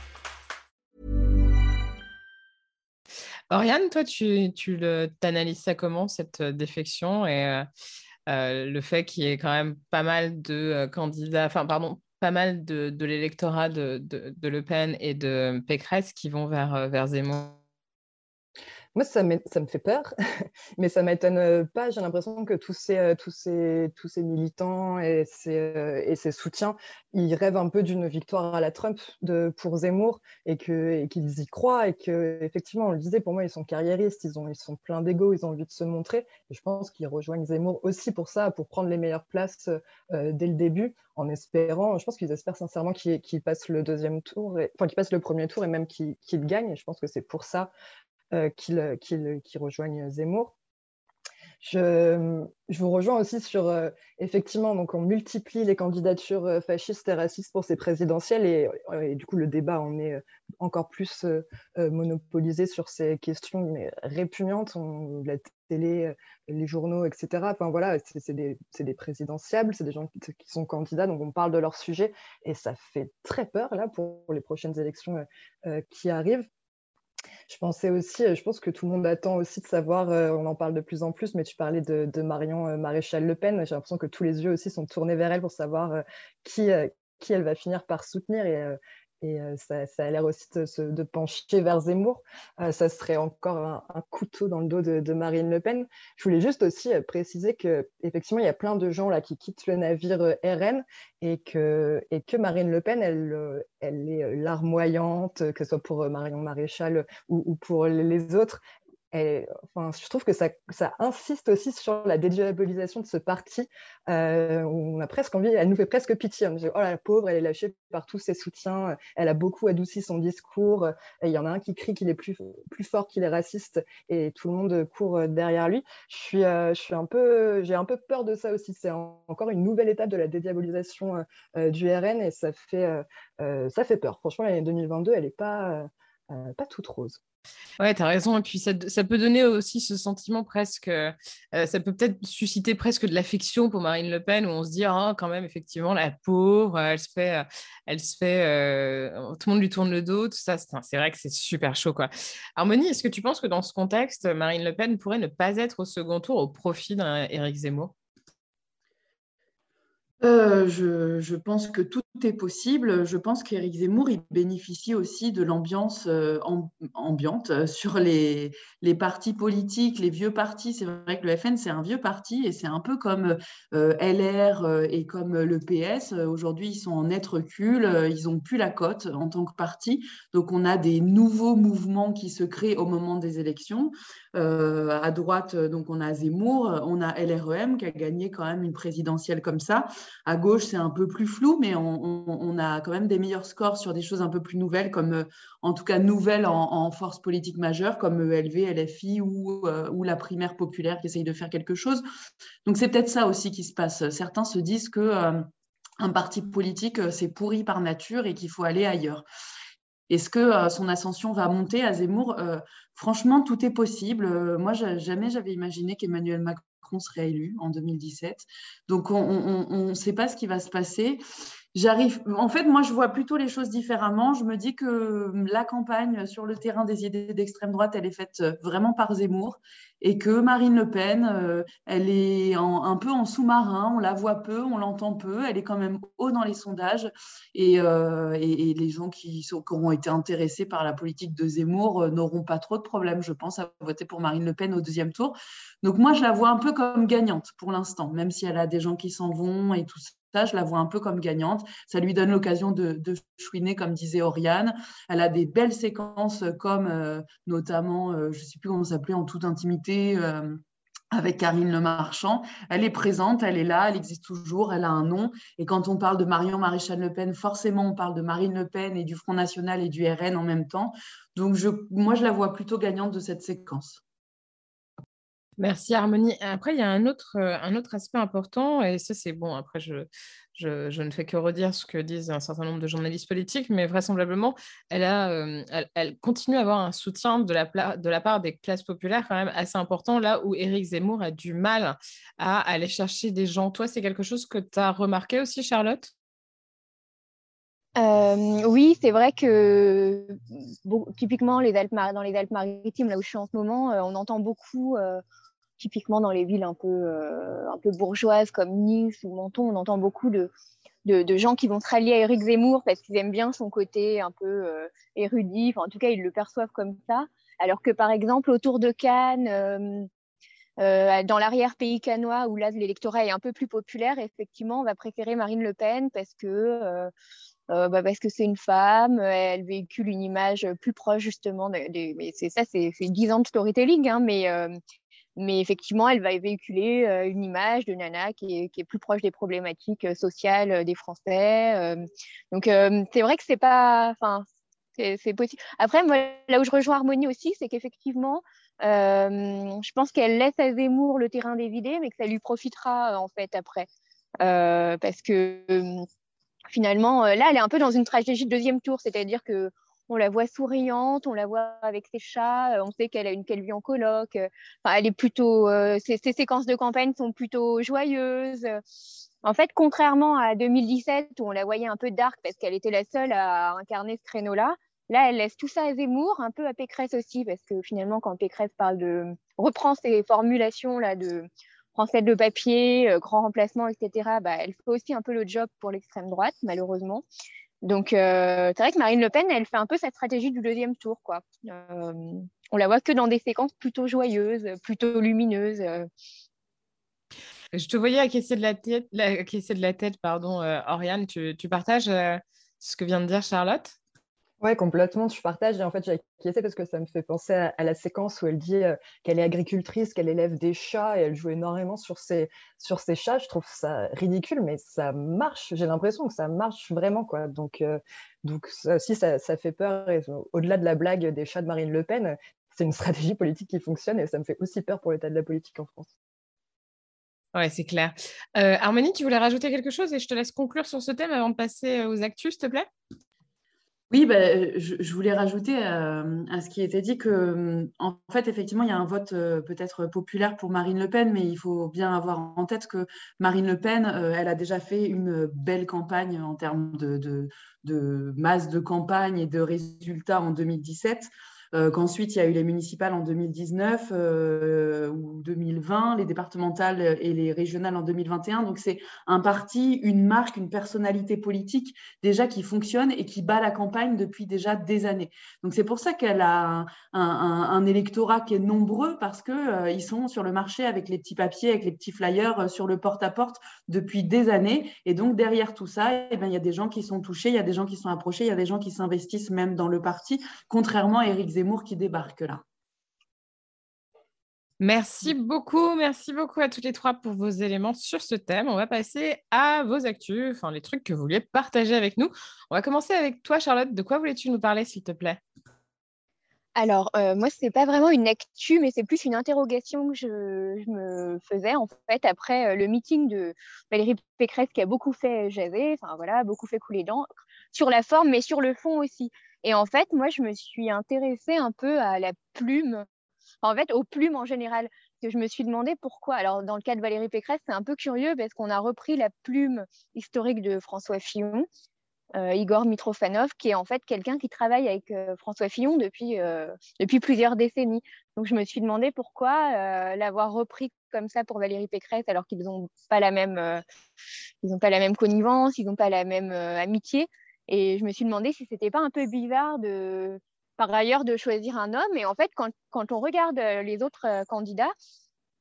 Oriane, toi, tu, tu analyses ça comment, cette euh, défection et, euh, le fait qu'il y ait quand même pas mal de candidats, enfin, pardon, pas mal de, l'électorat de, de, Le Pen et de Pécresse qui vont vers, vers Zemmour? Moi, ça, ça me fait peur, mais ça m'étonne euh, pas. J'ai l'impression que tous ces, euh, tous ces, tous ces militants et ces, euh, et ces soutiens, ils rêvent un peu d'une victoire à la Trump de, pour Zemmour et qu'ils y croient. Et qu'effectivement, on le disait, pour moi, ils sont carriéristes, ils, ont, ils sont pleins d'ego, ils ont envie de se montrer. Et je pense qu'ils rejoignent Zemmour aussi pour ça, pour prendre les meilleures places dès le début, en espérant, je pense qu'ils espèrent sincèrement qu'ils passent le deuxième tour, enfin qu'ils passent le premier tour et même qu'ils gagnent. Et je pense que c'est pour ça euh, qui rejoignent Zemmour. Je, vous rejoins aussi sur, euh, effectivement, donc on multiplie les candidatures euh, fascistes et racistes pour ces présidentielles et, du coup le débat en est encore plus monopolisé sur ces questions répugnantes, la télé, les journaux, etc. Enfin voilà, c'est des, des, présidentiables, c'est des gens qui, qui, sont candidats, donc on parle de leur sujet et ça fait très peur là pour les prochaines élections qui arrivent. Je pensais aussi, euh, je pense que tout le monde attend aussi de savoir, euh, on en parle de plus en plus, mais tu parlais de, Marion euh, Maréchal Le Pen. J'ai l'impression que tous les yeux aussi sont tournés vers elle pour savoir qui, qui elle va finir par soutenir. Et euh, ça, a l'air aussi de, pencher vers Zemmour. Euh, ça serait encore un, couteau dans le dos de, Marine Le Pen. Je voulais juste aussi euh, préciser qu'effectivement, il y a plein de gens là qui quittent le navire RN et que, que Marine Le Pen, elle, elle est larmoyante, que ce soit pour Marion Maréchal ou pour les autres je trouve que ça, insiste aussi sur la dédiabolisation de ce parti. Euh, on a presque envie, elle nous fait presque pitié. On dit, oh la pauvre, elle est lâchée par tous ses soutiens. Elle a beaucoup adouci son discours. Il y en a un qui crie qu'il est plus, fort qu'il est raciste et tout le monde court derrière lui. Euh, je suis un peu, j'ai un peu peur de ça aussi. C'est encore une nouvelle étape de la dédiabolisation euh, du RN et ça fait, ça fait peur. Franchement, l'année 2022, elle n'est pas, pas toute rose. Ouais, tu as raison. Et puis, ça, peut donner aussi ce sentiment presque. Euh, ça peut peut-être susciter presque de l'affection pour Marine Le Pen, où on se dit, ah, quand même, effectivement, la pauvre, elle se fait. Elle se fait euh, tout le monde lui tourne le dos, tout ça. C'est vrai que c'est super chaud, quoi. Harmonie, est-ce que tu penses que dans ce contexte, Marine Le Pen pourrait ne pas être au second tour au profit d'un Éric Zemmour? Euh, je, pense que tout est possible. Je pense qu'Éric Zemmour, il bénéficie aussi de l'ambiance euh, ambiante euh, sur les, les, partis politiques, les vieux partis. C'est vrai que le FN, c'est un vieux parti et c'est un peu comme LR et comme le PS. Aujourd'hui, ils sont en net recul. Ils n'ont plus la cote en tant que parti. Donc, on a des nouveaux mouvements qui se créent au moment des élections. À droite, donc, on a Zemmour, on a LREM qui a gagné quand même une présidentielle comme ça. À gauche, c'est un peu plus flou, mais on, a quand même des meilleurs scores sur des choses un peu plus nouvelles, comme euh, en tout cas nouvelles en, force politique majeure, comme ELV, LFI ou, euh, ou la primaire populaire qui essaye de faire quelque chose. Donc c'est peut-être ça aussi qui se passe. Certains se disent que euh, un parti politique, c'est pourri par nature et qu'il faut aller ailleurs. Est-ce que son ascension va monter à Zemmour? Franchement, tout est possible. moi, jamais j'avais imaginé qu'Emmanuel Macron serait élu en 2017. Donc, on ne sait pas ce qui va se passer. J'arrive. En fait, moi, je vois plutôt les choses différemment. Je me dis que la campagne sur le terrain des idées d'extrême droite, elle est faite vraiment par Zemmour et que Marine Le Pen, euh, elle est un peu en sous-marin. On la voit peu, on l'entend peu. Elle est quand même haut dans les sondages et, euh, les gens qui, auront été intéressés par la politique de Zemmour euh, n'auront pas trop de problèmes, je pense, à voter pour Marine Le Pen au deuxième tour. Donc moi, je la vois un peu comme gagnante pour l'instant, même si elle a des gens qui s'en vont et tout ça, je la vois un peu comme gagnante. Ça lui donne l'occasion de, chouiner, comme disait Oriane. Elle a des belles séquences comme euh, notamment, euh, je ne sais plus comment s'appelait, en toute intimité. Euh, avec Karine Le Marchand. Elle est présente, elle est là, elle existe toujours, elle a un nom. Et quand on parle de Marion Maréchal Le Pen, forcément, on parle de Marine Le Pen et du Front National et du RN en même temps. Donc, moi, je la vois plutôt gagnante de cette séquence. Merci Harmonie. Après, il y a un autre, euh, un autre aspect important, et ça c'est bon, après je, je, ne fais que redire ce que disent un certain nombre de journalistes politiques, mais vraisemblablement, elle, a, euh, elle, continue à avoir un soutien de la, de la part des classes populaires quand même assez important, là où Éric Zemmour a du mal à aller chercher des gens. Toi, c'est quelque chose que tu as remarqué aussi, Charlotte? Euh, oui, c'est vrai que typiquement dans les Alpes-Maritimes, là où je suis en ce moment, on entend beaucoup typiquement dans les villes un peu, un peu bourgeoises comme Nice ou Menton, on entend beaucoup de, de, gens qui vont se rallier à Éric Zemmour parce qu'ils aiment bien son côté un peu érudit, enfin, en tout cas ils le perçoivent comme ça, alors que par exemple autour de Cannes, euh, dans l'arrière-pays canois, où là, l'électorat est un peu plus populaire, effectivement, on va préférer Marine Le Pen parce que euh, euh, bah parce que c'est une femme, elle véhicule une image plus proche justement mais c'est ça, c'est 10 ans de storytelling, hein, mais, mais effectivement, elle va véhiculer une image de Nana qui est, qui est, plus proche des problématiques sociales des Français. donc c'est vrai que c'est pas. Enfin, c'est possible. Après, là où je rejoins Harmonie aussi, c'est qu'effectivement, je pense qu'elle laisse à Zemmour le terrain dévidé, mais que ça lui profitera en fait après. Parce que finalement, là, elle est un peu dans une tragédie de deuxième tour, c'est-à-dire que on la voit souriante, on la voit avec ses chats, on sait qu'elle a une qu'elle vit en coloc. Enfin, elle est plutôt, ses, ses, séquences de campagne sont plutôt joyeuses. En fait, contrairement à 2017 où on la voyait un peu dark parce qu'elle était la seule à incarner ce créneau-là, Là, elle laisse tout ça à Zemmour, un peu à Pécresse aussi, parce que finalement, quand Pécresse parle de reprend ses formulations là de français de papier, euh, grand remplacement, etc., bah, elle fait aussi un peu le job pour l'extrême droite, malheureusement. Donc, euh, c'est vrai que Marine Le Pen, elle fait un peu sa stratégie du deuxième tour, quoi. Euh, on la voit que dans des séquences plutôt joyeuses, plutôt lumineuses. Je te voyais acquiescer de la tête, de la tête pardon, Oriane. Tu partages ce que vient de dire Charlotte? Oui, complètement, je partage. Et en fait, j'ai inquiété parce que ça me fait penser à, la séquence où elle dit euh, qu'elle est agricultrice, qu'elle élève des chats et elle joue énormément sur ses, sur chats. Je trouve ça ridicule, mais ça marche. J'ai l'impression que ça marche vraiment. Quoi. Donc, euh, donc si ça, ça, fait peur, au-delà de la blague des chats de Marine Le Pen, c'est une stratégie politique qui fonctionne et ça me fait aussi peur pour l'état de la politique en France. Ouais, c'est clair. Euh, tu voulais rajouter quelque chose et je te laisse conclure sur ce thème avant de passer aux actus, s'il te plaît? Oui, bah, je, voulais rajouter euh, à ce qui était dit que, en fait, effectivement, il y a un vote euh, peut-être populaire pour Marine Le Pen, mais il faut bien avoir en tête que Marine Le Pen, euh, elle a déjà fait une belle campagne en termes de, de masse de campagne et de résultats en 2017. Euh, qu'ensuite il y a eu les municipales en 2019 euh, ou 2020, les départementales et les régionales en 2021. Donc c'est un parti, une marque, une personnalité politique déjà qui fonctionne et qui bat la campagne depuis déjà des années. Donc c'est pour ça qu'elle a un, électorat qui est nombreux parce qu'ils euh, sont sur le marché avec les petits papiers, avec les petits flyers sur le porte-à-porte depuis des années. Et donc derrière tout ça, eh ben, il y a des gens qui sont touchés, il y a des gens qui sont approchés, il y a des gens qui s'investissent même dans le parti, contrairement à Éric Zemmour qui débarque là. Merci beaucoup, merci beaucoup à toutes les trois pour vos éléments sur ce thème. On va passer à vos actus, enfin les trucs que vous vouliez partager avec nous. On va commencer avec toi, Charlotte. De quoi voulais-tu nous parler, s'il te plaît? Alors, euh, moi, ce n'est pas vraiment une actu, mais c'est plus une interrogation que je, me faisais, en fait, après euh, le meeting de Valérie Pécresse, qui a beaucoup fait jaser, enfin voilà, beaucoup fait couler d'encre, sur la forme, mais sur le fond aussi. Et en fait, moi, je me suis intéressée un peu à la plume, en fait, aux plumes en général. que je me suis demandé pourquoi. Alors, dans le cas de Valérie Pécresse, c'est un peu curieux parce qu'on a repris la plume historique de François Fillon, euh, Igor Mitrofanov, qui est en fait quelqu'un qui travaille avec euh, François Fillon depuis, euh, depuis plusieurs décennies. Donc, je me suis demandé pourquoi l'avoir repris comme ça pour Valérie Pécresse alors qu'ils n'ont pas la pas la même connivence, ils n'ont pas la même amitié. Et je me suis demandé si c'était pas un peu bizarre de, par ailleurs, de choisir un homme. Et en fait, quand, on regarde euh, les autres euh, candidats,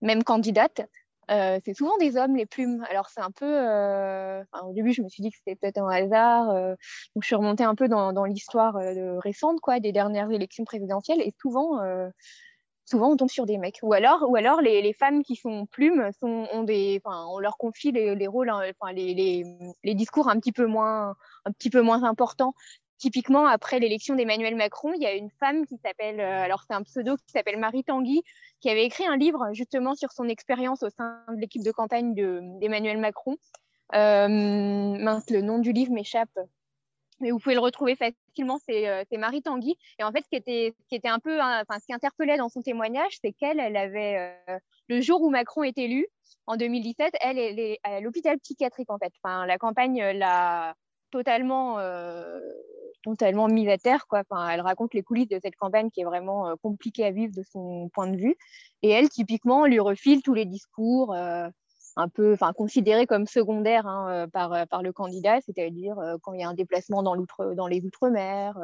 même candidates, euh, c'est souvent des hommes les plumes. Alors c'est un peu. au début, je me suis dit que c'était peut-être un hasard. donc je suis remontée un peu dans, dans l'histoire récente, quoi, des dernières élections présidentielles. Et souvent, souvent on tombe sur des mecs. Ou alors, ou alors les, femmes qui sont plumes sont, ont des, on leur confie les, les rôles, hein, enfin, les, les, les, discours un petit peu moins, un petit peu moins importants. Typiquement, après l'élection d'Emmanuel Macron, il y a une femme qui s'appelle, euh, alors c'est un pseudo qui s'appelle Marie Tanguy, qui avait écrit un livre justement sur son expérience au sein de l'équipe de campagne d'Emmanuel Macron. Euh, mince, le nom du livre m'échappe mais vous pouvez le retrouver facilement, euh, c'est Marie Tanguy. Et en fait, ce qui était, un peu, ce qui interpellait dans son témoignage, c'est qu'elle, elle avait, euh, le jour où Macron est élu, en 2017, elle, est à l'hôpital psychiatrique, en fait. La campagne l'a totalement totalement mise à terre. Quoi. Elle raconte les coulisses de cette campagne qui est vraiment compliquée à vivre de son point de vue. Et elle, typiquement, lui refile tous les discours un peu enfin, considérés comme secondaires hein, par, par le candidat, c'est-à-dire quand il y a un déplacement dans, dans les Outre-mer,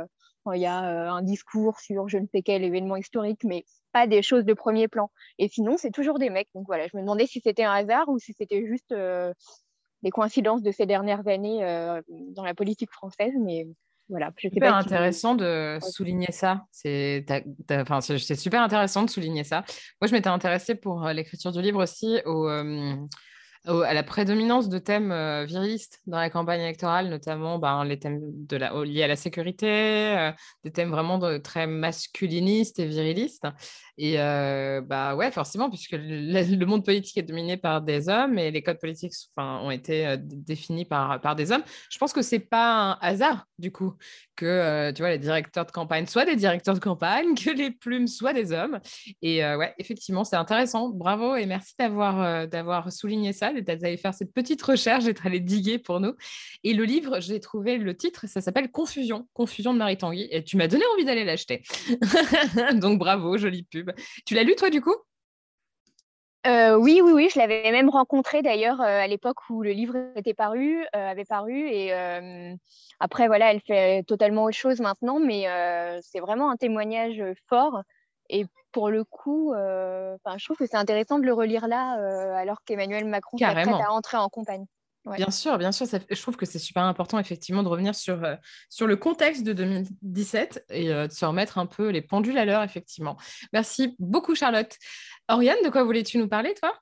quand il y a un discours sur je ne sais quel événement historique, mais pas des choses de premier plan. Et sinon, c'est toujours des mecs. Donc voilà, je me demandais si c'était un hasard ou si c'était juste des coïncidences de ces dernières années dans la politique française, mais voilà. C'est super intéressant de souligner ça. C'est super intéressant de souligner ça. Moi, je m'étais intéressée pour l'écriture du livre aussi au, à la prédominance de thèmes euh, virilistes dans la campagne électorale, notamment ben, les thèmes liés à la sécurité, euh, des thèmes vraiment très masculinistes et virilistes. Et euh, bah ouais, forcément, puisque le, monde politique est dominé par des hommes et les codes politiques ont été définis par, par des hommes, je pense que c'est pas un hasard, du coup, que tu vois, les directeurs de campagne soient des directeurs de campagne, que les plumes soient des hommes. Et ouais, effectivement, c'est intéressant. Bravo et merci d'avoir d'avoir souligné ça d'être allé faire cette petite recherche, d'être allé diguer pour nous. Et le livre, j'ai trouvé le titre, ça s'appelle Confusion, Confusion de Marie Tanguy. Et tu m'as donné envie d'aller l'acheter. Donc bravo, jolie pub. Tu l'as lu toi du coup? Euh, oui, oui, oui, je l'avais même rencontré d'ailleurs euh, à l'époque où le livre était paru, euh, avait paru. Et après, voilà, elle fait totalement autre chose maintenant, mais c'est vraiment un témoignage fort. Et pour le coup, euh, je trouve que c'est intéressant de le relire là, euh, alors qu'Emmanuel Macron s'apprête à entrer en campagne. Bien sûr, bien sûr. je trouve que c'est super important, effectivement, de revenir sur, euh, sur le contexte de 2017 et de se remettre un peu les pendules à l'heure, effectivement. Merci beaucoup, Charlotte. Oriane, de quoi voulais-tu nous parler, toi?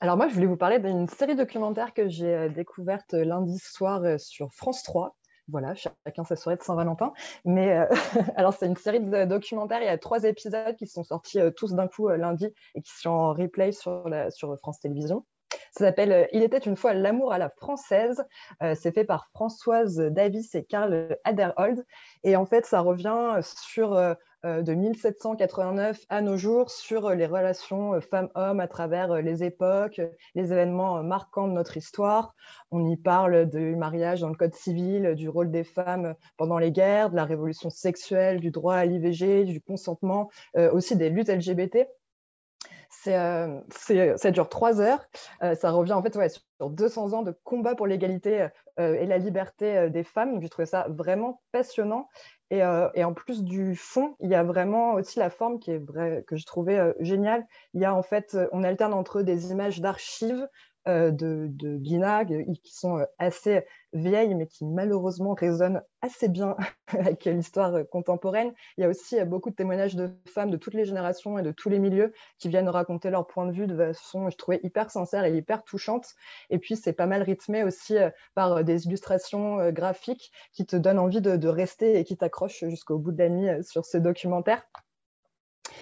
Alors moi, je voulais vous parler d'une série documentaire que j'ai découverte lundi soir sur France 3 voilà, chacun sa soirée de Saint-Valentin. Mais euh, alors, c'est une série de documentaires. Il y a trois épisodes qui sont sortis euh, tous d'un coup euh, lundi et qui sont en replay sur, la, sur France Télévisions. Ça s'appelle Il était une fois l'amour à la française. c'est fait par Françoise Davis et Karl Aderhold. Et en fait, ça revient sur euh, de 1789 à nos jours sur euh, les relations euh, femmes-hommes à travers les époques, les événements marquants de notre histoire. On y parle du mariage dans le Code civil, du rôle des femmes pendant les guerres, de la révolution sexuelle, du droit à l'IVG, du consentement, aussi des luttes LGBT. Ça dure trois heures. ça revient en fait sur 200 ans de combat pour l'égalité et la liberté des femmes. Donc, j'ai trouvé ça vraiment passionnant. Euh, et, en plus du fond, il y a vraiment aussi la forme qui est que je trouvais euh, géniale. Il y a en fait, euh, on alterne entre des images d'archives euh, de, de Guinag, euh, qui sont euh, assez vieilles, mais qui malheureusement résonnent assez bien avec l'histoire contemporaine. Il y a aussi beaucoup de témoignages de femmes de toutes les générations et de tous les milieux qui viennent raconter leur point de vue de façon, je trouvais, hyper sincère et hyper touchante. Et puis, c'est pas mal rythmé aussi par des illustrations graphiques qui te donnent envie de, de rester et qui t'accrochent jusqu'au bout de la nuit sur ce documentaire.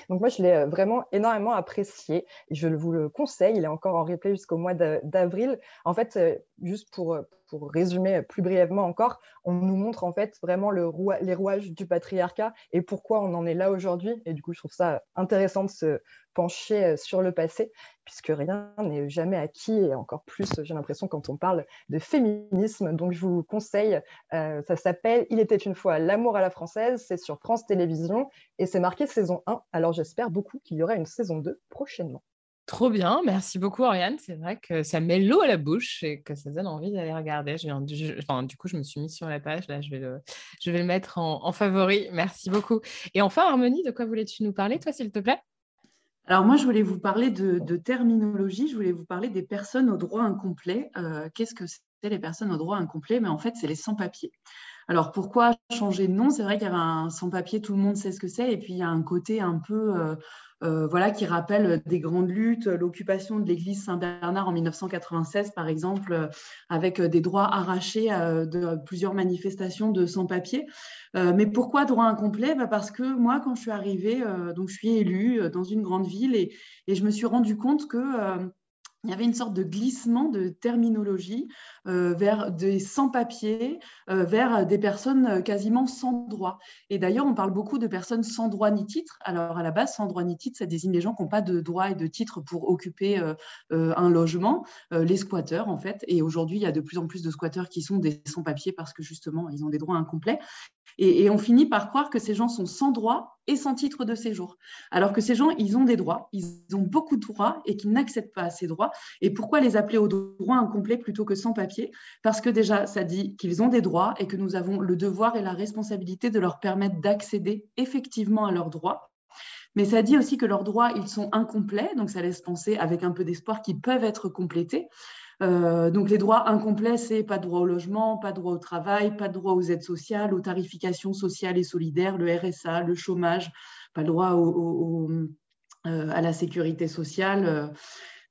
Donc moi, je l'ai euh, vraiment énormément apprécié. Je vous le conseille. Il est encore en replay jusqu'au mois d'avril. En fait, euh, juste pour, euh, pour résumer plus brièvement encore, on nous montre en fait vraiment le les rouages du patriarcat et pourquoi on en est là aujourd'hui. Et du coup, je trouve ça intéressant de se pencher euh, sur le passé, puisque rien n'est jamais acquis, et encore plus, j'ai l'impression, quand on parle de féminisme. Donc, je vous conseille, euh, ça s'appelle Il était une fois l'amour à la française, c'est sur France Télévisions, et c'est marqué saison 1. Alors, j'espère beaucoup qu'il y aura une saison 2 prochainement. Trop bien, merci beaucoup Oriane. C'est vrai que ça met l'eau à la bouche et que ça donne envie d'aller regarder. Du coup, je me suis mise sur la page. Là, je vais le, je vais mettre en, favori. Merci beaucoup. Et enfin, Harmonie, de quoi voulais-tu nous parler, toi, s'il te plaît? Alors moi, je voulais vous parler de, terminologie, je voulais vous parler des personnes au droit incomplet. Euh, qu'est-ce que c'est les personnes au droit incomplet? Mais en fait, c'est les sans-papiers. Alors pourquoi changer de nom? C'est vrai qu'il y avait un sans-papier, tout le monde sait ce que c'est, et puis il y a un côté un peu euh, euh, voilà, qui rappelle des grandes luttes, l'occupation de l'église Saint-Bernard en 1996, par exemple, euh, avec des droits arrachés euh, de plusieurs manifestations de sans-papiers. mais pourquoi droit incomplet? Bah, Parce que moi, quand je suis arrivée, donc je suis élue dans une grande ville et, et je me suis rendu compte que il y avait une sorte de glissement de terminologie euh, vers des sans-papiers, euh, vers des personnes euh, quasiment sans droit. Et d'ailleurs, on parle beaucoup de personnes sans droit ni titre. Alors, à la base, sans droit ni titre, ça désigne les gens qui n'ont pas de droit et de titre pour occuper un logement, les squatteurs, en fait. Et aujourd'hui, il y a de plus en plus de squatteurs qui sont des sans-papiers parce que justement, ils ont des droits incomplets. Et, on finit par croire que ces gens sont sans droit et sans titre de séjour. Alors que ces gens, ils ont des droits, ils ont beaucoup de droits et qu'ils n'accèdent pas ces droits. Et pourquoi les appeler aux droits incomplets plutôt que sans papier? Parce que déjà, ça dit qu'ils ont des droits et que nous avons le devoir et la responsabilité de leur permettre d'accéder effectivement à leurs droits. Mais ça dit aussi que leurs droits, ils sont incomplets, donc ça laisse penser avec un peu d'espoir qu'ils peuvent être complétés. Euh, donc les droits incomplets, c'est pas de droit au logement, pas de droit au travail, pas de droit aux aides sociales, aux tarifications sociales et solidaires, le RSA, le chômage, pas de droit euh, à la sécurité sociale.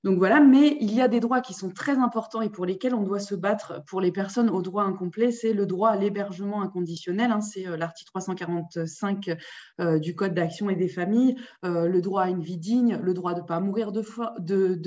Donc voilà, mais il y a des droits qui sont très importants et pour lesquels on doit se battre pour les personnes au droit incomplet. C'est le droit à l'hébergement inconditionnel, hein, c'est euh, l'article 345 euh, du Code d'action et des familles, euh, le droit à une vie digne, le droit de ne pas mourir de,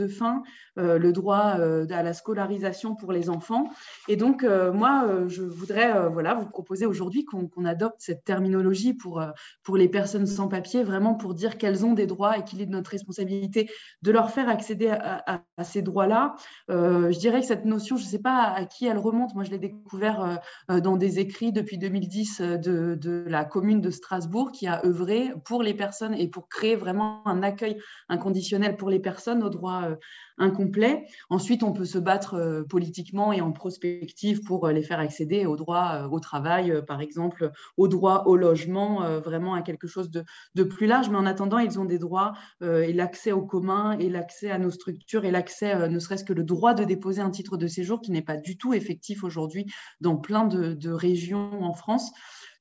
faim, le droit à la scolarisation pour les enfants. Et donc, moi, je voudrais voilà, vous proposer aujourd'hui qu'on adopte cette terminologie pour, pour les personnes sans papier, vraiment pour dire qu'elles ont des droits et qu'il est de notre responsabilité de leur faire accéder à à, ces droits-là. Euh, je dirais que cette notion, je ne sais pas à qui elle remonte. Moi, je l'ai découvert euh, euh, dans des écrits depuis 2010 de, la commune de Strasbourg qui a œuvré pour les personnes et pour créer vraiment un accueil inconditionnel pour les personnes aux droits incomplet. Ensuite, on peut se battre euh, politiquement et en prospective pour euh, les faire accéder au droit euh, au travail, par exemple, au droit au logement, vraiment à quelque chose de, plus large. Mais en attendant, ils ont des droits et l'accès au commun et l'accès à nos structures et l'accès, ne serait-ce que le droit de déposer un titre de séjour qui n'est pas du tout effectif aujourd'hui dans plein de, régions en France.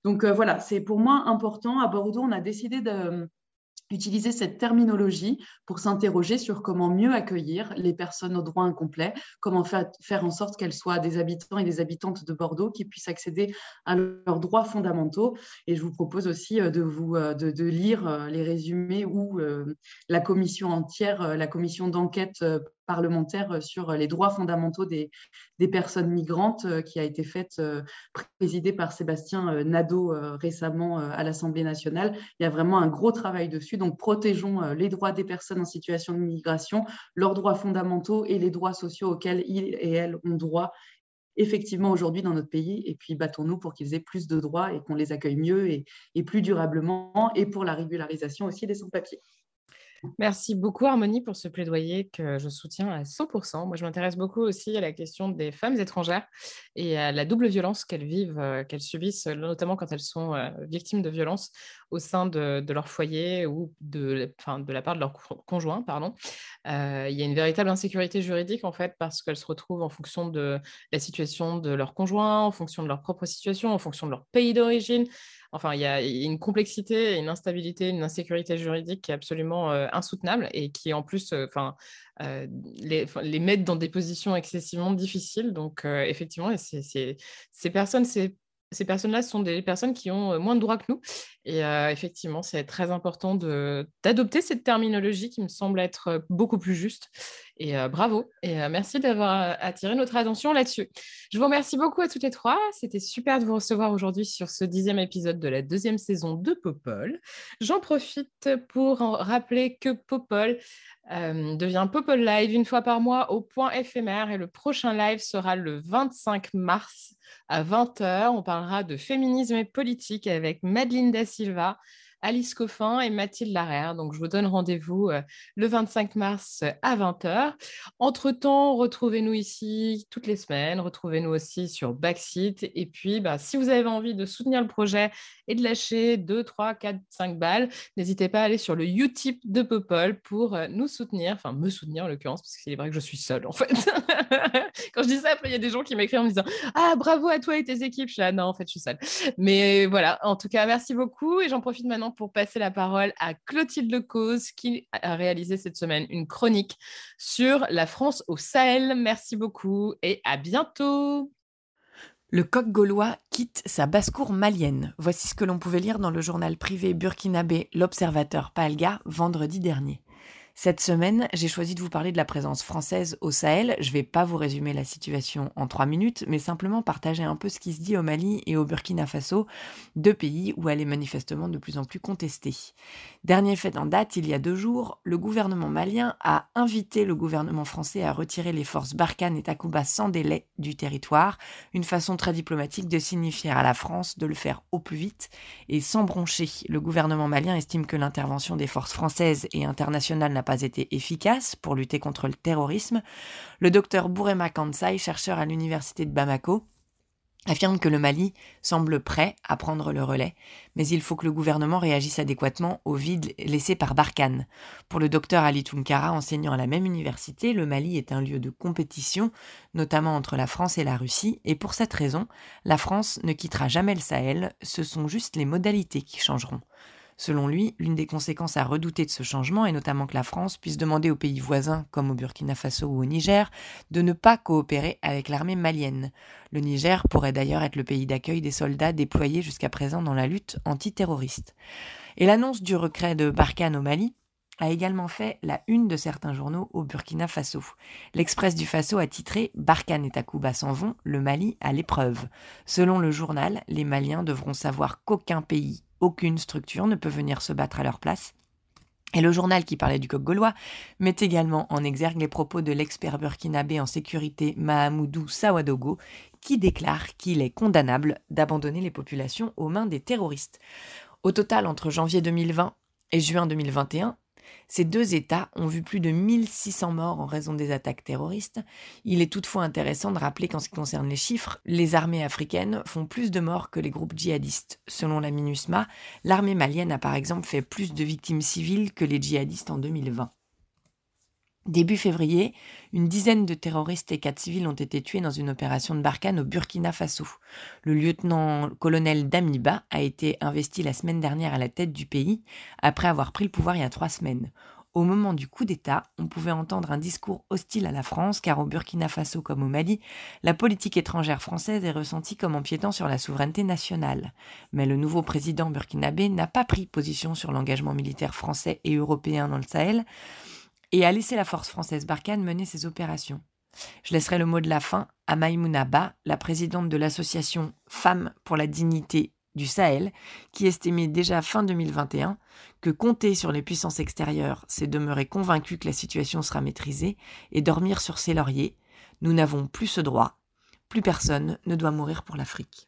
Donc voilà, c'est pour moi important. À Bordeaux, on a décidé de utiliser cette terminologie pour s'interroger sur comment mieux accueillir les personnes aux droits incomplets, comment faire, en sorte qu'elles soient des habitants et des habitantes de Bordeaux qui puissent accéder à leurs droits fondamentaux. Et je vous propose aussi euh, de, vous, euh, de, lire euh, les résumés où la commission entière, la commission d'enquête parlementaire euh, sur les droits fondamentaux des, personnes migrantes euh, qui a été faite, euh, présidée par Sébastien Nadeau récemment à l'Assemblée nationale. Il y a vraiment un gros travail dessus. Donc, protégeons les droits des personnes en situation de migration, leurs droits fondamentaux et les droits sociaux auxquels ils et elles ont droit effectivement aujourd'hui dans notre pays. Et puis, battons-nous pour qu'ils aient plus de droits et qu'on les accueille mieux et, et plus durablement et pour la régularisation aussi des sans-papiers. Merci beaucoup, Harmonie, pour ce plaidoyer que je soutiens à 100%. Moi, je m'intéresse beaucoup aussi à la question des femmes étrangères et à la double violence qu'elles vivent, euh, qu'elles subissent, notamment quand elles sont euh, victimes de violences au sein de, leur foyer ou de, la part de leur conjoint. Pardon. Euh, il y a une véritable insécurité juridique, en fait, parce qu'elles se retrouvent en fonction de la situation de leur conjoint, en fonction de leur propre situation, en fonction de leur pays d'origine. Enfin, il y a une complexité, une instabilité, une insécurité juridique qui est absolument euh, insoutenable et qui, en plus, euh, enfin, les, les met dans des positions excessivement difficiles. Donc, effectivement, ces personnes, ces personnes-là sont des personnes qui ont moins de droits que nous. Et effectivement, c'est très important d'adopter cette terminologie qui me semble être beaucoup plus juste. Et bravo. Et merci d'avoir attiré notre attention là-dessus. Je vous remercie beaucoup à toutes les trois. C'était super de vous recevoir aujourd'hui sur ce dixième épisode de la deuxième saison de Popol. J'en profite pour rappeler que Popol devient Popol Live une fois par mois au point éphémère et le prochain live sera le 25 mars à 20h. On parlera de féminisme et politique avec Madeleine Da Silva, Alice Coffin et Mathilde Larère. Donc, je vous donne rendez-vous euh, le 25 mars euh, à 20h. Entre-temps, retrouvez-nous ici toutes les semaines. Retrouvez-nous aussi sur Backseat. Et puis, bah, si vous avez envie de soutenir le projet et de lâcher 2, 3, 4, 5 balles, n'hésitez pas à aller sur le Utip de Popol pour euh, nous soutenir, enfin me soutenir en l'occurrence, parce qu'il est vrai que je suis seule en fait. Quand je dis ça, après, il y a des gens qui m'écrivent en me disant Ah, bravo à toi et tes équipes. Je suis là, non, en fait, je suis seule. Mais voilà, en tout cas, merci beaucoup. Et j'en profite maintenant pour passer la parole à Clotilde Lecause qui a réalisé cette semaine une chronique sur la France au Sahel. Merci beaucoup et à bientôt. Le coq gaulois quitte sa basse-cour malienne. Voici ce que l'on pouvait lire dans le journal privé burkinabé L'Observateur Palga vendredi dernier. Cette semaine, j'ai choisi de vous parler de la présence française au Sahel. Je ne vais pas vous résumer la situation en trois minutes, mais simplement partager un peu ce qui se dit au Mali et au Burkina Faso, deux pays où elle est manifestement de plus en plus contestée. Dernier fait en date, il y a deux jours, le gouvernement malien a invité le gouvernement français à retirer les forces Barkhane et Takuba sans délai du territoire, une façon très diplomatique de signifier à la France de le faire au plus vite et sans broncher. Le gouvernement malien estime que l'intervention des forces françaises et internationales n'a pas été efficace pour lutter contre le terrorisme, le docteur Bourema Kansai, chercheur à l'université de Bamako, affirme que le Mali semble prêt à prendre le relais, mais il faut que le gouvernement réagisse adéquatement au vide laissé par Barkhane. Pour le docteur Ali Tunkara, enseignant à la même université, le Mali est un lieu de compétition, notamment entre la France et la Russie, et pour cette raison, la France ne quittera jamais le Sahel, ce sont juste les modalités qui changeront. Selon lui, l'une des conséquences à redouter de ce changement est notamment que la France puisse demander aux pays voisins, comme au Burkina Faso ou au Niger, de ne pas coopérer avec l'armée malienne. Le Niger pourrait d'ailleurs être le pays d'accueil des soldats déployés jusqu'à présent dans la lutte antiterroriste. Et l'annonce du recret de Barkhane au Mali a également fait la une de certains journaux au Burkina Faso. L'Express du Faso a titré Barkhane et Takuba s'en vont, le Mali à l'épreuve. Selon le journal, les Maliens devront savoir qu'aucun pays aucune structure ne peut venir se battre à leur place. Et le journal qui parlait du coq gaulois met également en exergue les propos de l'expert burkinabé en sécurité Mahamoudou Sawadogo, qui déclare qu'il est condamnable d'abandonner les populations aux mains des terroristes. Au total, entre janvier 2020 et juin 2021, ces deux États ont vu plus de 1600 morts en raison des attaques terroristes. Il est toutefois intéressant de rappeler qu'en ce qui concerne les chiffres, les armées africaines font plus de morts que les groupes djihadistes. Selon la MINUSMA, l'armée malienne a par exemple fait plus de victimes civiles que les djihadistes en 2020. Début février, une dizaine de terroristes et quatre civils ont été tués dans une opération de Barkhane au Burkina Faso. Le lieutenant-colonel Damiba a été investi la semaine dernière à la tête du pays, après avoir pris le pouvoir il y a trois semaines. Au moment du coup d'État, on pouvait entendre un discours hostile à la France, car au Burkina Faso comme au Mali, la politique étrangère française est ressentie comme empiétant sur la souveraineté nationale. Mais le nouveau président burkinabé n'a pas pris position sur l'engagement militaire français et européen dans le Sahel, et a laissé la force française Barkhane mener ses opérations. Je laisserai le mot de la fin à Maïmouna Ba, la présidente de l'association Femmes pour la dignité du Sahel, qui estimait déjà fin 2021 que compter sur les puissances extérieures, c'est demeurer convaincu que la situation sera maîtrisée et dormir sur ses lauriers. Nous n'avons plus ce droit. Plus personne ne doit mourir pour l'Afrique.